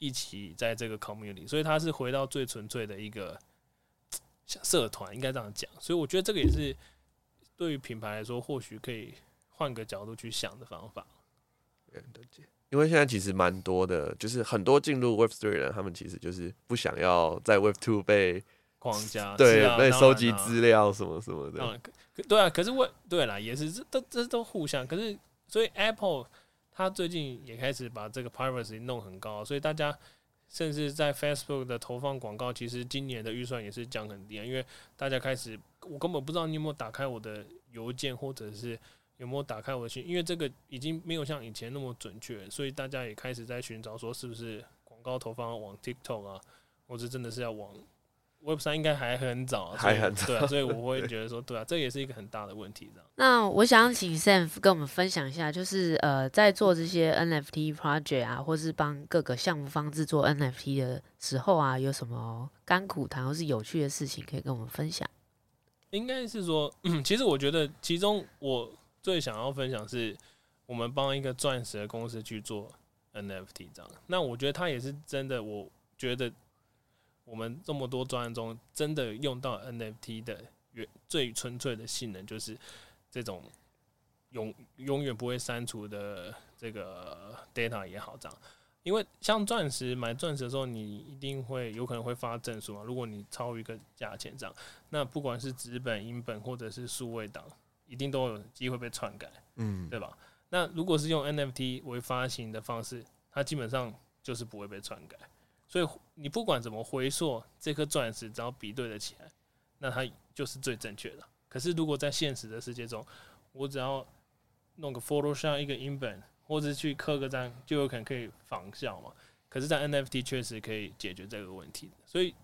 一起在这个 community，所以它是回到最纯粹的一个社团，应该这样讲。所以我觉得这个也是对于品牌来说，或许可以换个角度去想的方法。因为现在其实蛮多的，就是很多进入 Web3 的人，他们其实就是不想要在 Web2 被框架，对，被收集资料什么什么的。嗯，对啊。可是我对啦，也是这都这都互相。可是所以 Apple。它最近也开始把这个 privacy 弄很高，所以大家甚至在 Facebook 的投放广告，其实今年的预算也是降很低，因为大家开始，我根本不知道你有没有打开我的邮件，或者是有没有打开我的信，因为这个已经没有像以前那么准确，所以大家也开始在寻找说，是不是广告投放往 TikTok 啊，或者真的是要往。Web 三应该还很早，啊，还很早，对啊，所以我 <laughs> 会觉得说，对啊，这也是一个很大的问题，这样。那我想请 Sam 跟我们分享一下，就是呃，在做这些 NFT project 啊，或是帮各个项目方制作 NFT 的时候啊，有什么甘苦谈或是有趣的事情可以跟我们分享？应该是说，其实我觉得其中我最想要分享是，我们帮一个钻石的公司去做 NFT 这样。那我觉得他也是真的，我觉得。我们这么多专案中，真的用到 NFT 的最纯粹的性能，就是这种永永远不会删除的这个 data 也好，这样。因为像钻石买钻石的时候，你一定会有可能会发证书嘛。如果你超一个价钱这样，那不管是纸本、银本或者是数位档，一定都有机会被篡改，嗯，对吧？那如果是用 NFT 为发行的方式，它基本上就是不会被篡改。所以你不管怎么回溯这颗钻石，只要比对得起来，那它就是最正确的。可是如果在现实的世界中，我只要弄个 Photoshop 一个英本，或者去刻个章，就有可能可以仿效嘛。可是，在 NFT 确实可以解决这个问题。所以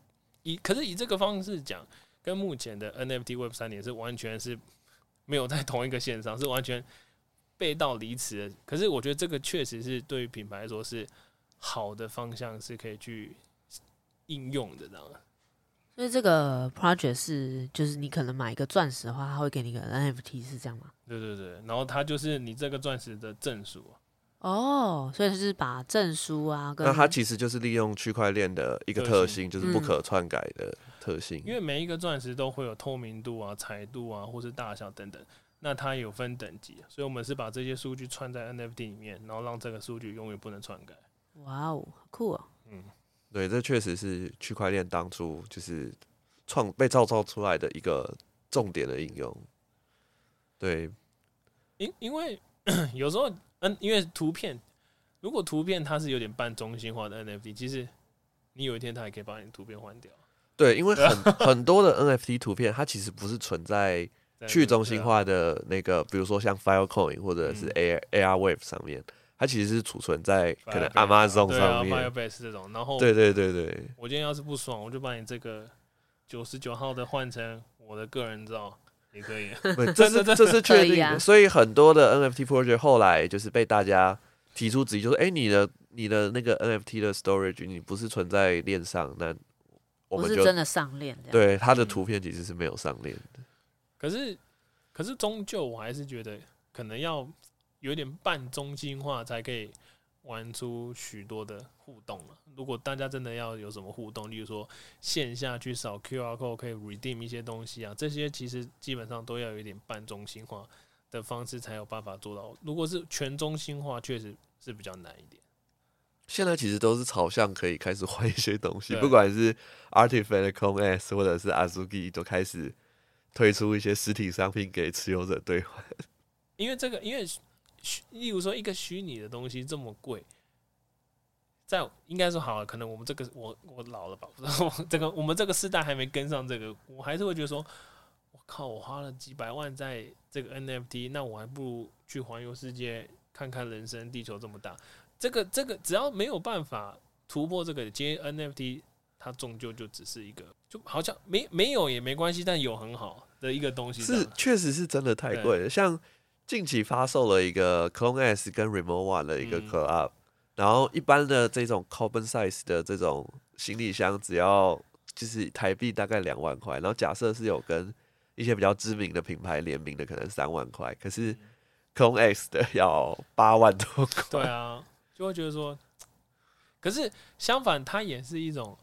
以可是以这个方式讲，跟目前的 NFT Web 三点是完全是没有在同一个线上，是完全背道离驰的。可是我觉得这个确实是对于品牌来说是。好的方向是可以去应用的，这样。所以这个 project 是，就是你可能买一个钻石的话，他会给你一个 NFT，是这样吗？对对对，然后它就是你这个钻石的证书。哦，所以就是把证书啊，跟那它其实就是利用区块链的一个特性，就是不可篡改的特性。因为每一个钻石都会有透明度啊、彩度啊，或是大小等等，那它有分等级，所以我们是把这些数据串在 NFT 里面，然后让这个数据永远不能篡改。哇哦，酷啊！嗯，对，这确实是区块链当初就是创被造造出来的一个重点的应用。对，因因为 <coughs> 有时候，嗯，因为图片，如果图片它是有点半中心化的 NFT，其实你有一天它也可以把你图片换掉。对，因为很 <laughs> 很多的 NFT 图片，它其实不是存在去中心化的那个，比如说像 Filecoin 或者是 A Arwave 上面。它其实是储存在可能 Amazon 上面，对啊，Firebase 这种。然后，对对对对，我今天要是不爽，我就把你这个九十九号的换成我的个人照，也可以。这是 <laughs> 这是确定的。所以很多的 NFT project 后来就是被大家提出质疑，就是哎，你的你的那个 NFT 的 storage 你不是存在链上，那我们就真的上链。对，他的图片其实是没有上链的。可是，可是终究我还是觉得可能要。有点半中心化才可以玩出许多的互动了。如果大家真的要有什么互动，例如说线下去扫 QR code 可以 redeem 一些东西啊，这些其实基本上都要有一点半中心化的方式才有办法做到。如果是全中心化，确实是比较难一点。现在其实都是朝向可以开始换一些东西，不管是 Artifact Clone S 或者是 Azuki 都开始推出一些实体商品给持有者兑换。<laughs> 因为这个，因为例如说一个虚拟的东西这么贵，在应该说好了，可能我们这个我我老了吧，不知道这个我们这个世代还没跟上这个，我还是会觉得说，我靠，我花了几百万在这个 NFT，那我还不如去环游世界看看人生，地球这么大。这个这个只要没有办法突破这个接 NFT，它终究就只是一个，就好像没没有也没关系，但有很好的一个东西。是，确实是真的太贵了。像近期发售了一个 Clone S 跟 Remote One 的一个 collab，然后一般的这种 Carbon Size 的这种行李箱只要就是台币大概两万块，然后假设是有跟一些比较知名的品牌联名的，可能三万块，可是 Clone X 的要八万多块。对啊。就会觉得说，可是相反，它也是一种，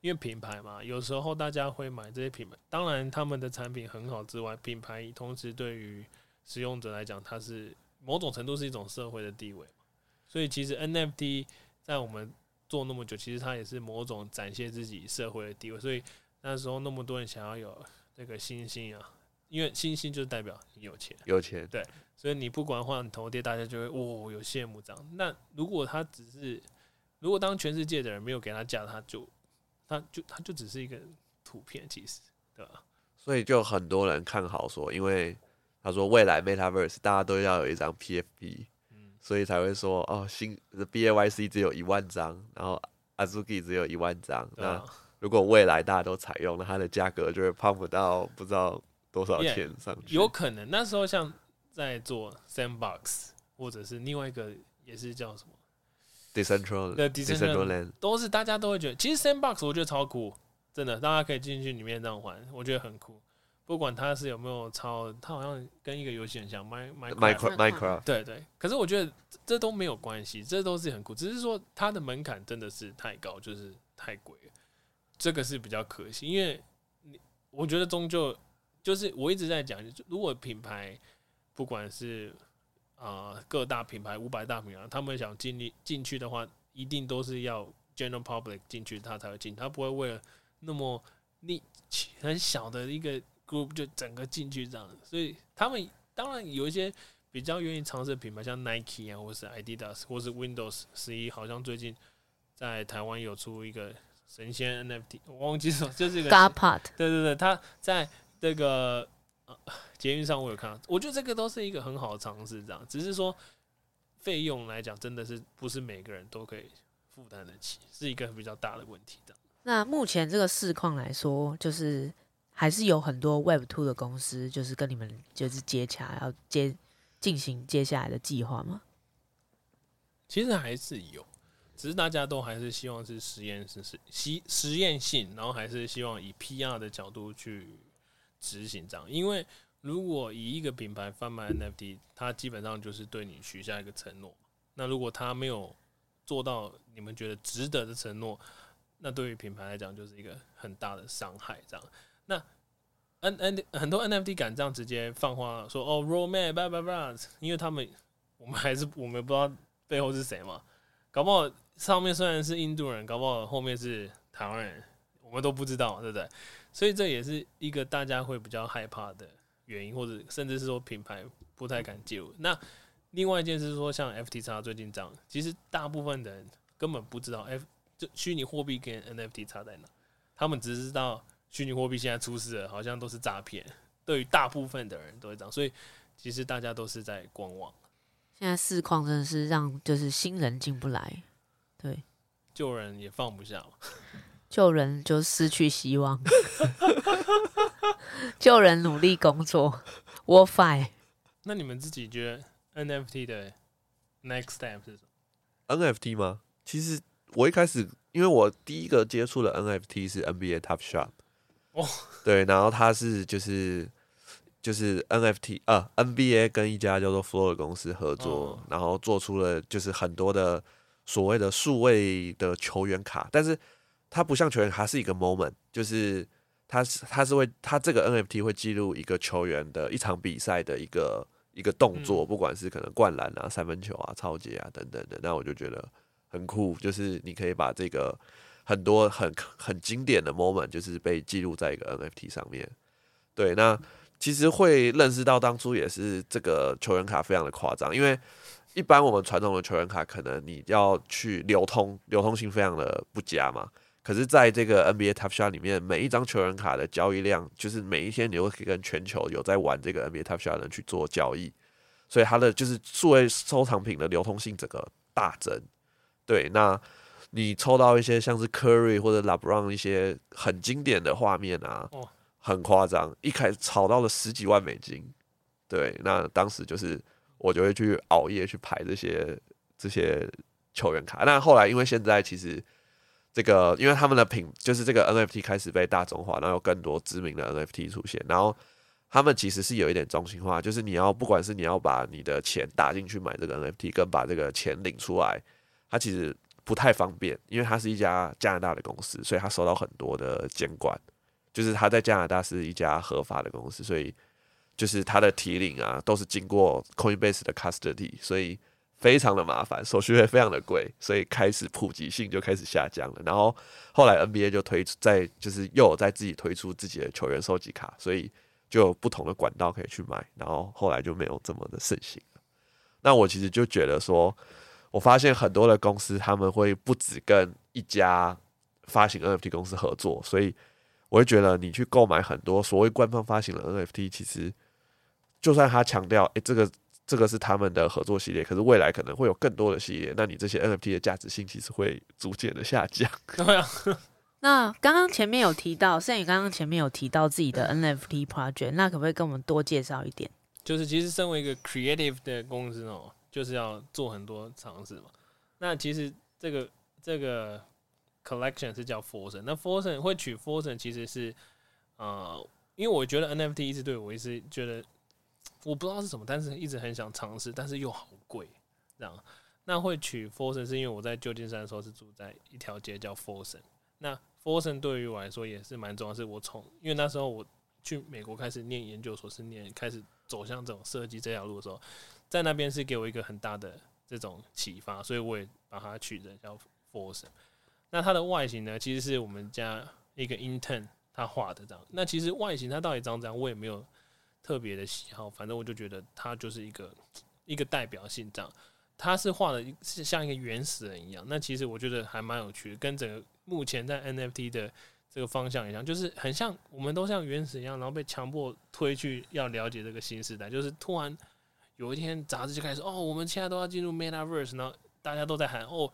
因为品牌嘛，有时候大家会买这些品牌，当然他们的产品很好之外，品牌同时对于使用者来讲，它是某种程度是一种社会的地位。所以其实 NFT 在我们做那么久，其实它也是某种展现自己社会的地位。所以那时候那么多人想要有这个星星啊，因为星星就代表你有钱，有钱，对。所以你不管换头贴，大家就会哦，有羡慕这样。那如果他只是，如果当全世界的人没有给他价，他就，他就他就只是一个图片，其实对吧？所以就很多人看好说，因为他说未来 Metaverse 大家都要有一张 PFP，嗯，所以才会说哦，新 BAYC 只有一万张，然后 Azuki 只有一万张。那如果未来大家都采用，那它的价格就会 pump 到不知道多少钱上去。Yeah, 有可能那时候像。在做 Sandbox，或者是另外一个也是叫什么 Decentral，都是大家都会觉得，其实 Sandbox 我觉得超酷，真的，大家可以进去里面这样玩，我觉得很酷。不管它是有没有超，它好像跟一个游戏很像，Minecraft，对对。可是我觉得这都没有关系，这都是很酷，只是说它的门槛真的是太高，就是太贵了，这个是比较可惜。因为你，我觉得终究就是我一直在讲，如果品牌。不管是啊、呃、各大品牌五百大品牌，他们想进进进去的话，一定都是要 general public 进去，他才会进，他不会为了那么你很小的一个 group 就整个进去这样。所以他们当然有一些比较愿意尝试的品牌，像 Nike 啊，或是 Adidas，或是 Windows 十一，好像最近在台湾有出一个神仙 NFT，我忘记了，就是一个 Garpart 对对对，他在这个。捷运上我有看到，我觉得这个都是一个很好的尝试，这样只是说费用来讲，真的是不是每个人都可以负担得起，是一个比较大的问题的。那目前这个市况来说，就是还是有很多 Web Two 的公司，就是跟你们就是接洽，要接进行接下来的计划吗？其实还是有，只是大家都还是希望是实验室是实实验性，然后还是希望以 PR 的角度去。执行这样，因为如果以一个品牌贩卖 NFT，它基本上就是对你许下一个承诺。那如果他没有做到你们觉得值得的承诺，那对于品牌来讲就是一个很大的伤害。这样，那 N N 很多 NFT 敢这样直接放话说哦，Roadmap，叭叭叭，因为他们我们还是我们不知道背后是谁嘛，搞不好上面虽然是印度人，搞不好后面是台湾人，我们都不知道，对不对？所以这也是一个大家会比较害怕的原因，或者甚至是说品牌不太敢介入。那另外一件事是说，像 FTX 最近这样，其实大部分的人根本不知道 F 就虚拟货币跟 NFT 差在哪，他们只知道虚拟货币现在出事了，好像都是诈骗。对于大部分的人都会这样，所以其实大家都是在观望。现在市况真的是让就是新人进不来，对，旧人也放不下。旧人就失去希望，<laughs> 救人努力工作，WorldFi。那你们自己觉得 NFT 的 next step 是什么？NFT 吗？其实我一开始，因为我第一个接触的 NFT 是 NBA Top Shop，。哦，对，然后它是就是就是 NFT 呃 NBA 跟一家叫做 Flow 的公司合作，哦、然后做出了就是很多的所谓的数位的球员卡，但是它不像球员它是一个 moment，就是它是它是会它这个 NFT 会记录一个球员的一场比赛的一个一个动作，嗯、不管是可能灌篮啊、三分球啊、抄截啊等等的，那我就觉得很酷，就是你可以把这个很多很很经典的 moment，就是被记录在一个 NFT 上面，对，那。其实会认识到当初也是这个球员卡非常的夸张，因为一般我们传统的球员卡可能你要去流通，流通性非常的不佳嘛。可是在这个 NBA Top Shot 里面，每一张球员卡的交易量，就是每一天你都可以跟全球有在玩这个 NBA Top Shot 的人去做交易，所以它的就是数位收藏品的流通性整个大增。对，那你抽到一些像是 Curry 或者 LeBron 一些很经典的画面啊。很夸张，一开始炒到了十几万美金，对，那当时就是我就会去熬夜去排这些这些球员卡。那后来因为现在其实这个，因为他们的品就是这个 NFT 开始被大众化，然后有更多知名的 NFT 出现，然后他们其实是有一点中心化，就是你要不管是你要把你的钱打进去买这个 NFT，跟把这个钱领出来，它其实不太方便，因为它是一家加拿大的公司，所以它受到很多的监管。就是他在加拿大是一家合法的公司，所以就是他的提领啊都是经过 Coinbase 的 custody，所以非常的麻烦，手续费非常的贵，所以开始普及性就开始下降了。然后后来 NBA 就推出在就是又有在自己推出自己的球员收集卡，所以就有不同的管道可以去买。然后后来就没有这么的盛行。那我其实就觉得说，我发现很多的公司他们会不止跟一家发行 NFT 公司合作，所以。我会觉得你去购买很多所谓官方发行的 NFT，其实就算他强调，诶，这个这个是他们的合作系列，可是未来可能会有更多的系列，那你这些 NFT 的价值性其实会逐渐的下降。<laughs> 对啊。那刚刚前面有提到，盛宇刚刚前面有提到自己的 NFT project，那可不可以跟我们多介绍一点？就是其实身为一个 creative 的公司哦，就是要做很多尝试嘛。那其实这个这个。Collection 是叫 Forsen，那 Forsen 会取 Forsen 其实是，呃，因为我觉得 NFT 一直对我一直觉得我不知道是什么，但是一直很想尝试，但是又好贵，这样。那会取 Forsen 是因为我在旧金山的时候是住在一条街叫 Forsen，那 Forsen 对于我来说也是蛮重要，是我从因为那时候我去美国开始念研究所，是念开始走向这种设计这条路的时候，在那边是给我一个很大的这种启发，所以我也把它取的叫 Forsen。那它的外形呢，其实是我们家一个 intern 他画的这样。那其实外形它到底长怎样，我也没有特别的喜好，反正我就觉得他就是一个一个代表性这样。他是画的是像一个原始人一样。那其实我觉得还蛮有趣的，跟整个目前在 NFT 的这个方向一样，就是很像我们都像原始一样，然后被强迫推去要了解这个新时代。就是突然有一天杂志就开始哦，我们现在都要进入 Metaverse，然后大家都在喊哦。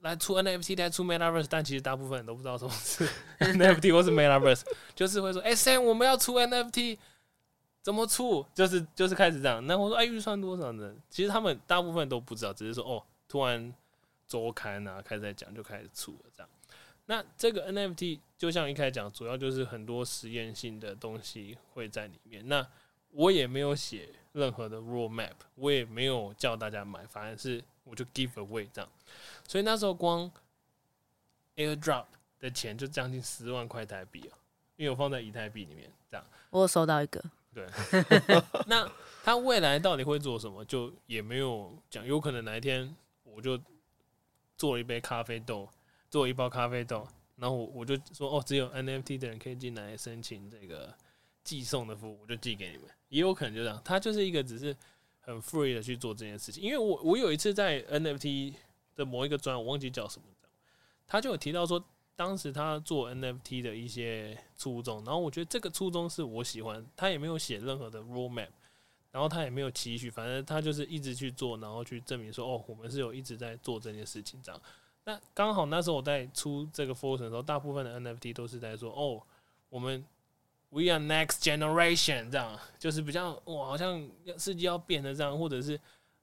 来出 NFT，来出 Metaverse，但其实大部分人都不知道什么是 <laughs> NFT 或是 Metaverse，就是会说，哎、欸、Sam，我们要出 NFT，怎么出？就是就是开始这样。那我说，哎，预算多少呢？其实他们大部分都不知道，只是说，哦，突然周刊啊开始在讲，就开始出了这样。那这个 NFT 就像一开始讲，主要就是很多实验性的东西会在里面。那我也没有写任何的 roadmap，我也没有叫大家买，反而是。我就 give away 这样，所以那时候光 airdrop 的钱就将近十万块台币啊，因为我放在以太币里面这样。我有收到一个。对。<laughs> 那他未来到底会做什么，就也没有讲。有可能哪一天我就做了一杯咖啡豆，做了一包咖啡豆，然后我我就说哦，只有 NFT 的人可以进来申请这个寄送的服务，我就寄给你们。也有可能就这样，他就是一个只是。很 free 的去做这件事情，因为我我有一次在 NFT 的某一个专，我忘记叫什么，他就有提到说，当时他做 NFT 的一些初衷，然后我觉得这个初衷是我喜欢，他也没有写任何的 roadmap，然后他也没有期许，反正他就是一直去做，然后去证明说，哦，我们是有一直在做这件事情这样。那刚好那时候我在出这个 Forsen 的时候，大部分的 NFT 都是在说，哦，我们。We are next generation，这样就是比较哇，好像世界要变得这样，或者是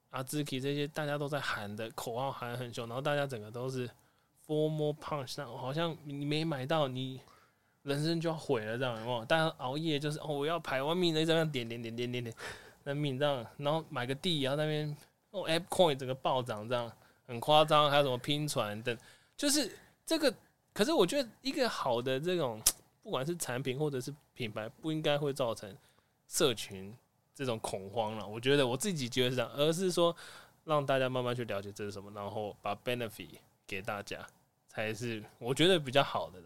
阿兹基这些大家都在喊的口号喊很凶，然后大家整个都是 four more punch，那好像你没买到你人生就要毁了，这样有没有？大家熬夜就是哦，我要排完命那这样点点点点点点，那命这样，然后买个地，然后那边哦，App Coin 整个暴涨，这样很夸张，还有什么拼船等，就是这个。可是我觉得一个好的这种，不管是产品或者是品牌，不应该会造成社群这种恐慌了。我觉得我自己觉得是这样，而是说让大家慢慢去了解这是什么，然后把 benefit 给大家，才是我觉得比较好的啦。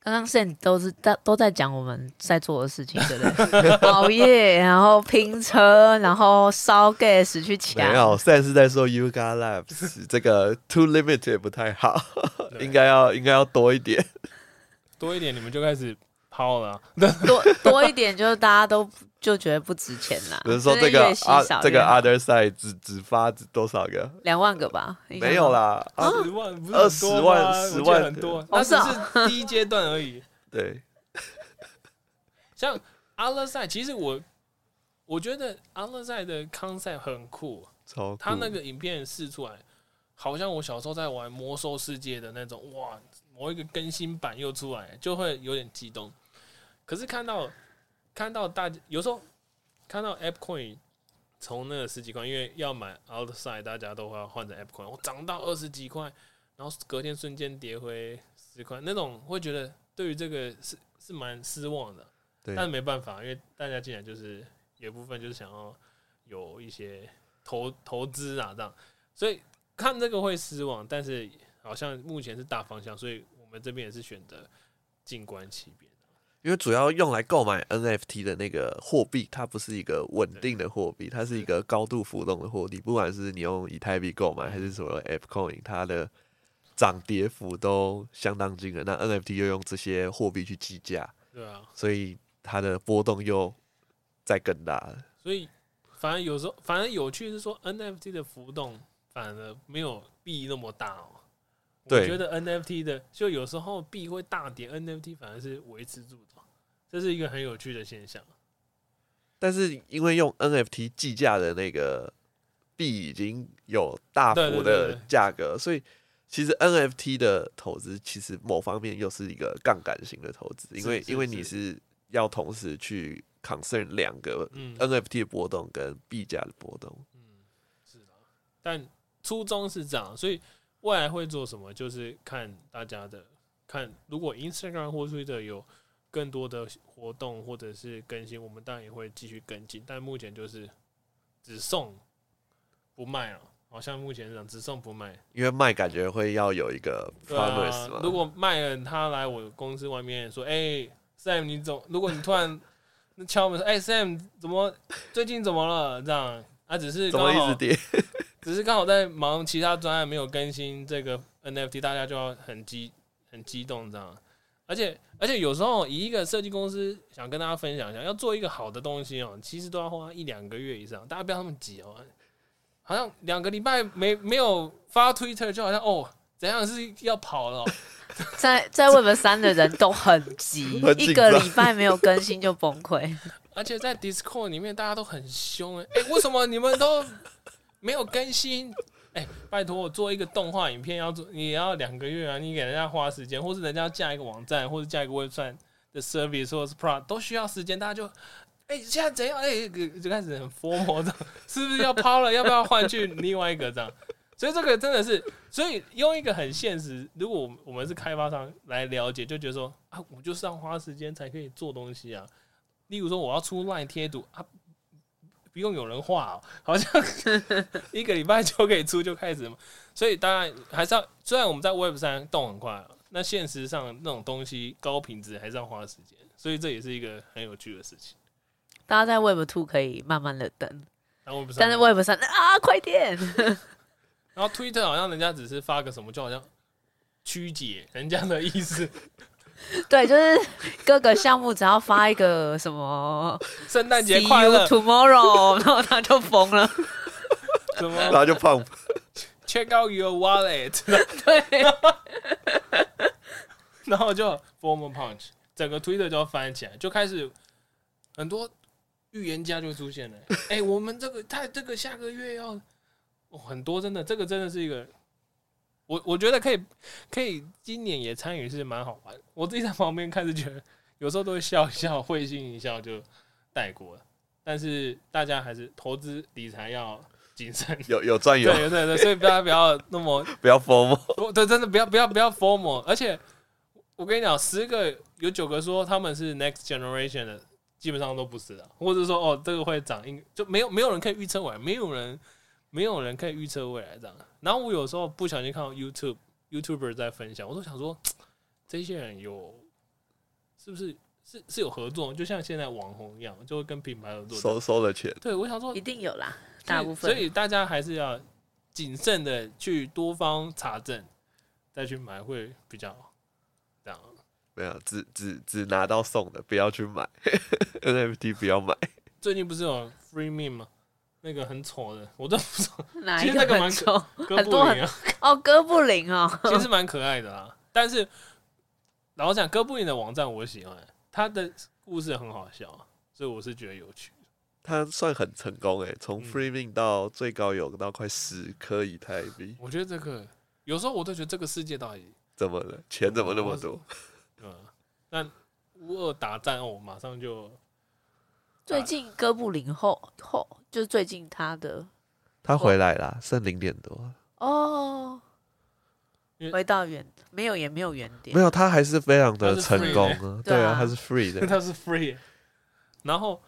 刚刚 Sam 都是在都在讲我们在做的事情，对不对？<laughs> 熬夜，然后拼车，然后烧 gas 去抢。没有，Sam 是在说 Yuga Labs 这个 too limited 不太好，应该要应该要多一点，多一点，你们就开始抛了。多多一点，就是大家都。就觉得不值钱啦。比如说这个啊，这个 other side 只只发多少个？两万个吧？<laughs> 没有啦，二十万不是二十万，十万很多，那只是第一阶段而已。<laughs> 对，<laughs> 像 other side，其实我我觉得 other side 的 concept 很酷，超。他那个影片试出来，好像我小时候在玩魔兽世界的那种，哇，某一个更新版又出来，就会有点激动。可是看到。看到大家有时候看到 App Coin 从那个十几块，因为要买 Outside，大家都会要换成 App Coin，我涨到二十几块，然后隔天瞬间跌回十块，那种会觉得对于这个是是蛮失望的。对，但是没办法，因为大家进来就是有一部分就是想要有一些投投资啊这样，所以看这个会失望，但是好像目前是大方向，所以我们这边也是选择静观其变。因为主要用来购买 NFT 的那个货币，它不是一个稳定的货币，它是一个高度浮动的货币。不管是你用以太币购买，还是什么 App Coin，它的涨跌幅都相当惊人。那 NFT 又用这些货币去计价，对啊，所以它的波动又再更大了。所以反正有时候，反正有趣是说，NFT 的浮动反而没有币那么大哦。我觉得 NFT 的就有时候币会大跌，NFT 反而是维持住的。这是一个很有趣的现象，但是因为用 NFT 计价的那个币已经有大幅的价格，所以其实 NFT 的投资其实某方面又是一个杠杆型的投资，因为因为你是。要同时去 concern 两个 NFT 的波动跟币价的波动，嗯，是的，但初衷是这样，所以未来会做什么，就是看大家的看，如果 Instagram 或 Twitter 有。更多的活动或者是更新，我们当然也会继续跟进。但目前就是只送不卖了，好像目前是这样，只送不卖。因为卖感觉会要有一个 promise 嘛。如果卖了，他来我公司外面说：“哎、欸、，Sam，你怎？如果你突然 <laughs> 敲门说：‘哎、欸、，Sam，怎么最近怎么了？’这样，啊，只是刚好 <laughs> 只是刚好在忙其他专案，没有更新这个 NFT，大家就要很激很激动这样。”而且而且有时候以一个设计公司想跟大家分享一下，要做一个好的东西哦，其实都要花一两个月以上。大家不要那么急哦，好像两个礼拜没没有发 Twitter，就好像哦怎样是要跑了。<laughs> 在在 Web 三的人都很急，<laughs> 一个礼拜没有更新就崩溃。<laughs> 而且在 Discord 里面大家都很凶哎，哎为什么你们都没有更新？哎、拜托我做一个动画影片，要做你也要两个月啊！你给人家花时间，或是人家要架一个网站，或者架一个 wifi 的 service 或是 pro 都需要时间。大家就，哎、现在怎样？哎、就开始很 formal 这样，是不是要抛了？要不要换去另外一个这样？所以这个真的是，所以用一个很现实，如果我们是开发商来了解，就觉得说啊，我就是要花时间才可以做东西啊。例如说，我要出 LINE 贴图啊。不用有人画哦，好像 <laughs> 一个礼拜就可以出就开始嘛，所以当然还是要，虽然我们在 Web 三动很快，那现实上那种东西高品质还是要花时间，所以这也是一个很有趣的事情。大家在 Web two 可以慢慢的等，但是 Web 三啊，快点！<laughs> 然后 Twitter 好像人家只是发个什么，就好像曲解人家的意思。<laughs> <laughs> 对，就是各个项目只要发一个什么圣诞节快乐。tomorrow，<laughs> 然后他就疯了，怎么？然后就胖，check out your wallet，<laughs> 对，然后就 formal punch，整个 Twitter 就要翻起来，就开始很多预言家就出现了。哎、欸，我们这个他这个下个月要哦，很多真的，这个真的是一个我我觉得可以，可以今年也参与是蛮好玩。我自己在旁边看是觉得，有时候都会笑一笑，会心一笑就带过了。但是大家还是投资理财要谨慎，有有赚有，对对对，所以大家不要那么 <laughs> 不要 formal，对，真的不要不要不要 formal。而且我跟你讲，十个有九个说他们是 next generation 的，基本上都不是的，或者说哦这个会涨，应就没有没有人可以预测未来，没有人没有人可以预测未来这样。然后我有时候不小心看到 YouTube YouTuber 在分享，我都想说 <tsk> 这些人有是不是？是是有合作，就像现在网红一样，就会跟品牌合作收收了钱。对，我想说一定有啦，大部分。所以大家还是要谨慎的去多方查证，再去买会比较好。这样没有，只只只拿到送的，不要去买 <laughs> NFT，不要买。最近不是有 Free Meme 吗？那个很丑的，我都不知道。<laughs> 哪一个很丑？很多很哦，哥布林哦，<laughs> 其实蛮可爱的啊。但是老实讲，哥布林的网站我喜欢。他的故事很好笑，所以我是觉得有趣。他算很成功诶，从 free mint 到最高有到快十颗以太币。我觉得这个有时候我都觉得这个世界到底怎么了？钱怎么那么多？<laughs> 嗯，那乌二打战哦，马上就最近哥布林后后就是最近他的他回来了，剩零点多哦。回到原没有也没有原点，没有，他还是非常的成功啊！对啊，他是 free 的，<laughs> 他是 free。然后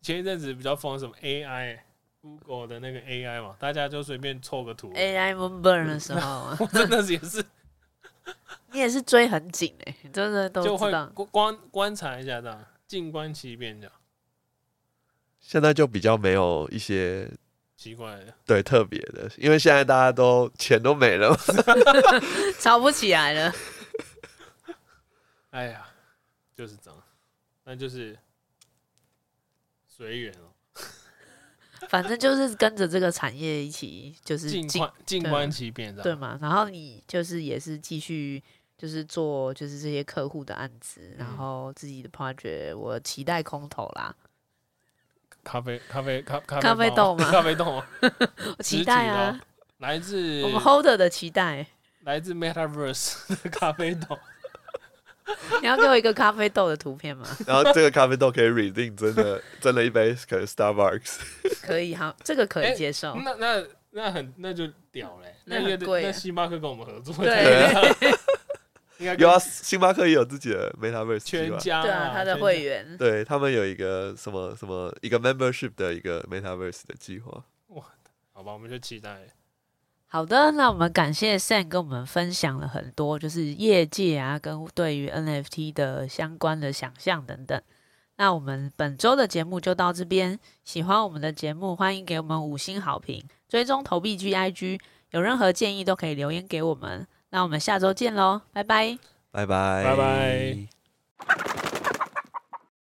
前一阵子比较疯什么 AI，Google 的那个 AI 嘛，大家就随便凑个图。AI Moonburn 的时候，<laughs> 我真的也是，<laughs> 你也是追很紧哎，真的都就会观观察一下这样，静观其变这样。现在就比较没有一些。奇怪的，对，特别的，因为现在大家都钱都没了，<laughs> 炒不起来了。<laughs> 哎呀，就是这样，那就是随缘哦。<laughs> 反正就是跟着这个产业一起，就是静观静观其变，对嘛？然后你就是也是继续就是做就是这些客户的案子，嗯、然后自己的 project，我期待空投啦。咖啡，咖啡，咖咖 <laughs> 咖啡豆吗？咖啡豆，我期待啊！来自我们 Holder 的期待，来自 Metaverse 的咖啡豆。<laughs> 你要给我一个咖啡豆的图片吗？<laughs> 然后这个咖啡豆可以 redeem 真的真的一杯可能 Starbucks。可以，哈，这个可以接受。那那那很那就屌嘞！那很贵。那星巴克跟我们合作，对。有啊，星巴克也有自己的 Metaverse，全家对啊，他的会员，对他们有一个什么什么一个 membership 的一个 Metaverse 的计划。哇，好吧，我们就期待。好的，那我们感谢 Sam 跟我们分享了很多，就是业界啊跟对于 NFT 的相关的想象等等。那我们本周的节目就到这边，喜欢我们的节目，欢迎给我们五星好评，追踪投币 GIG，有任何建议都可以留言给我们。那我们下周见喽拜拜。拜拜。拜拜。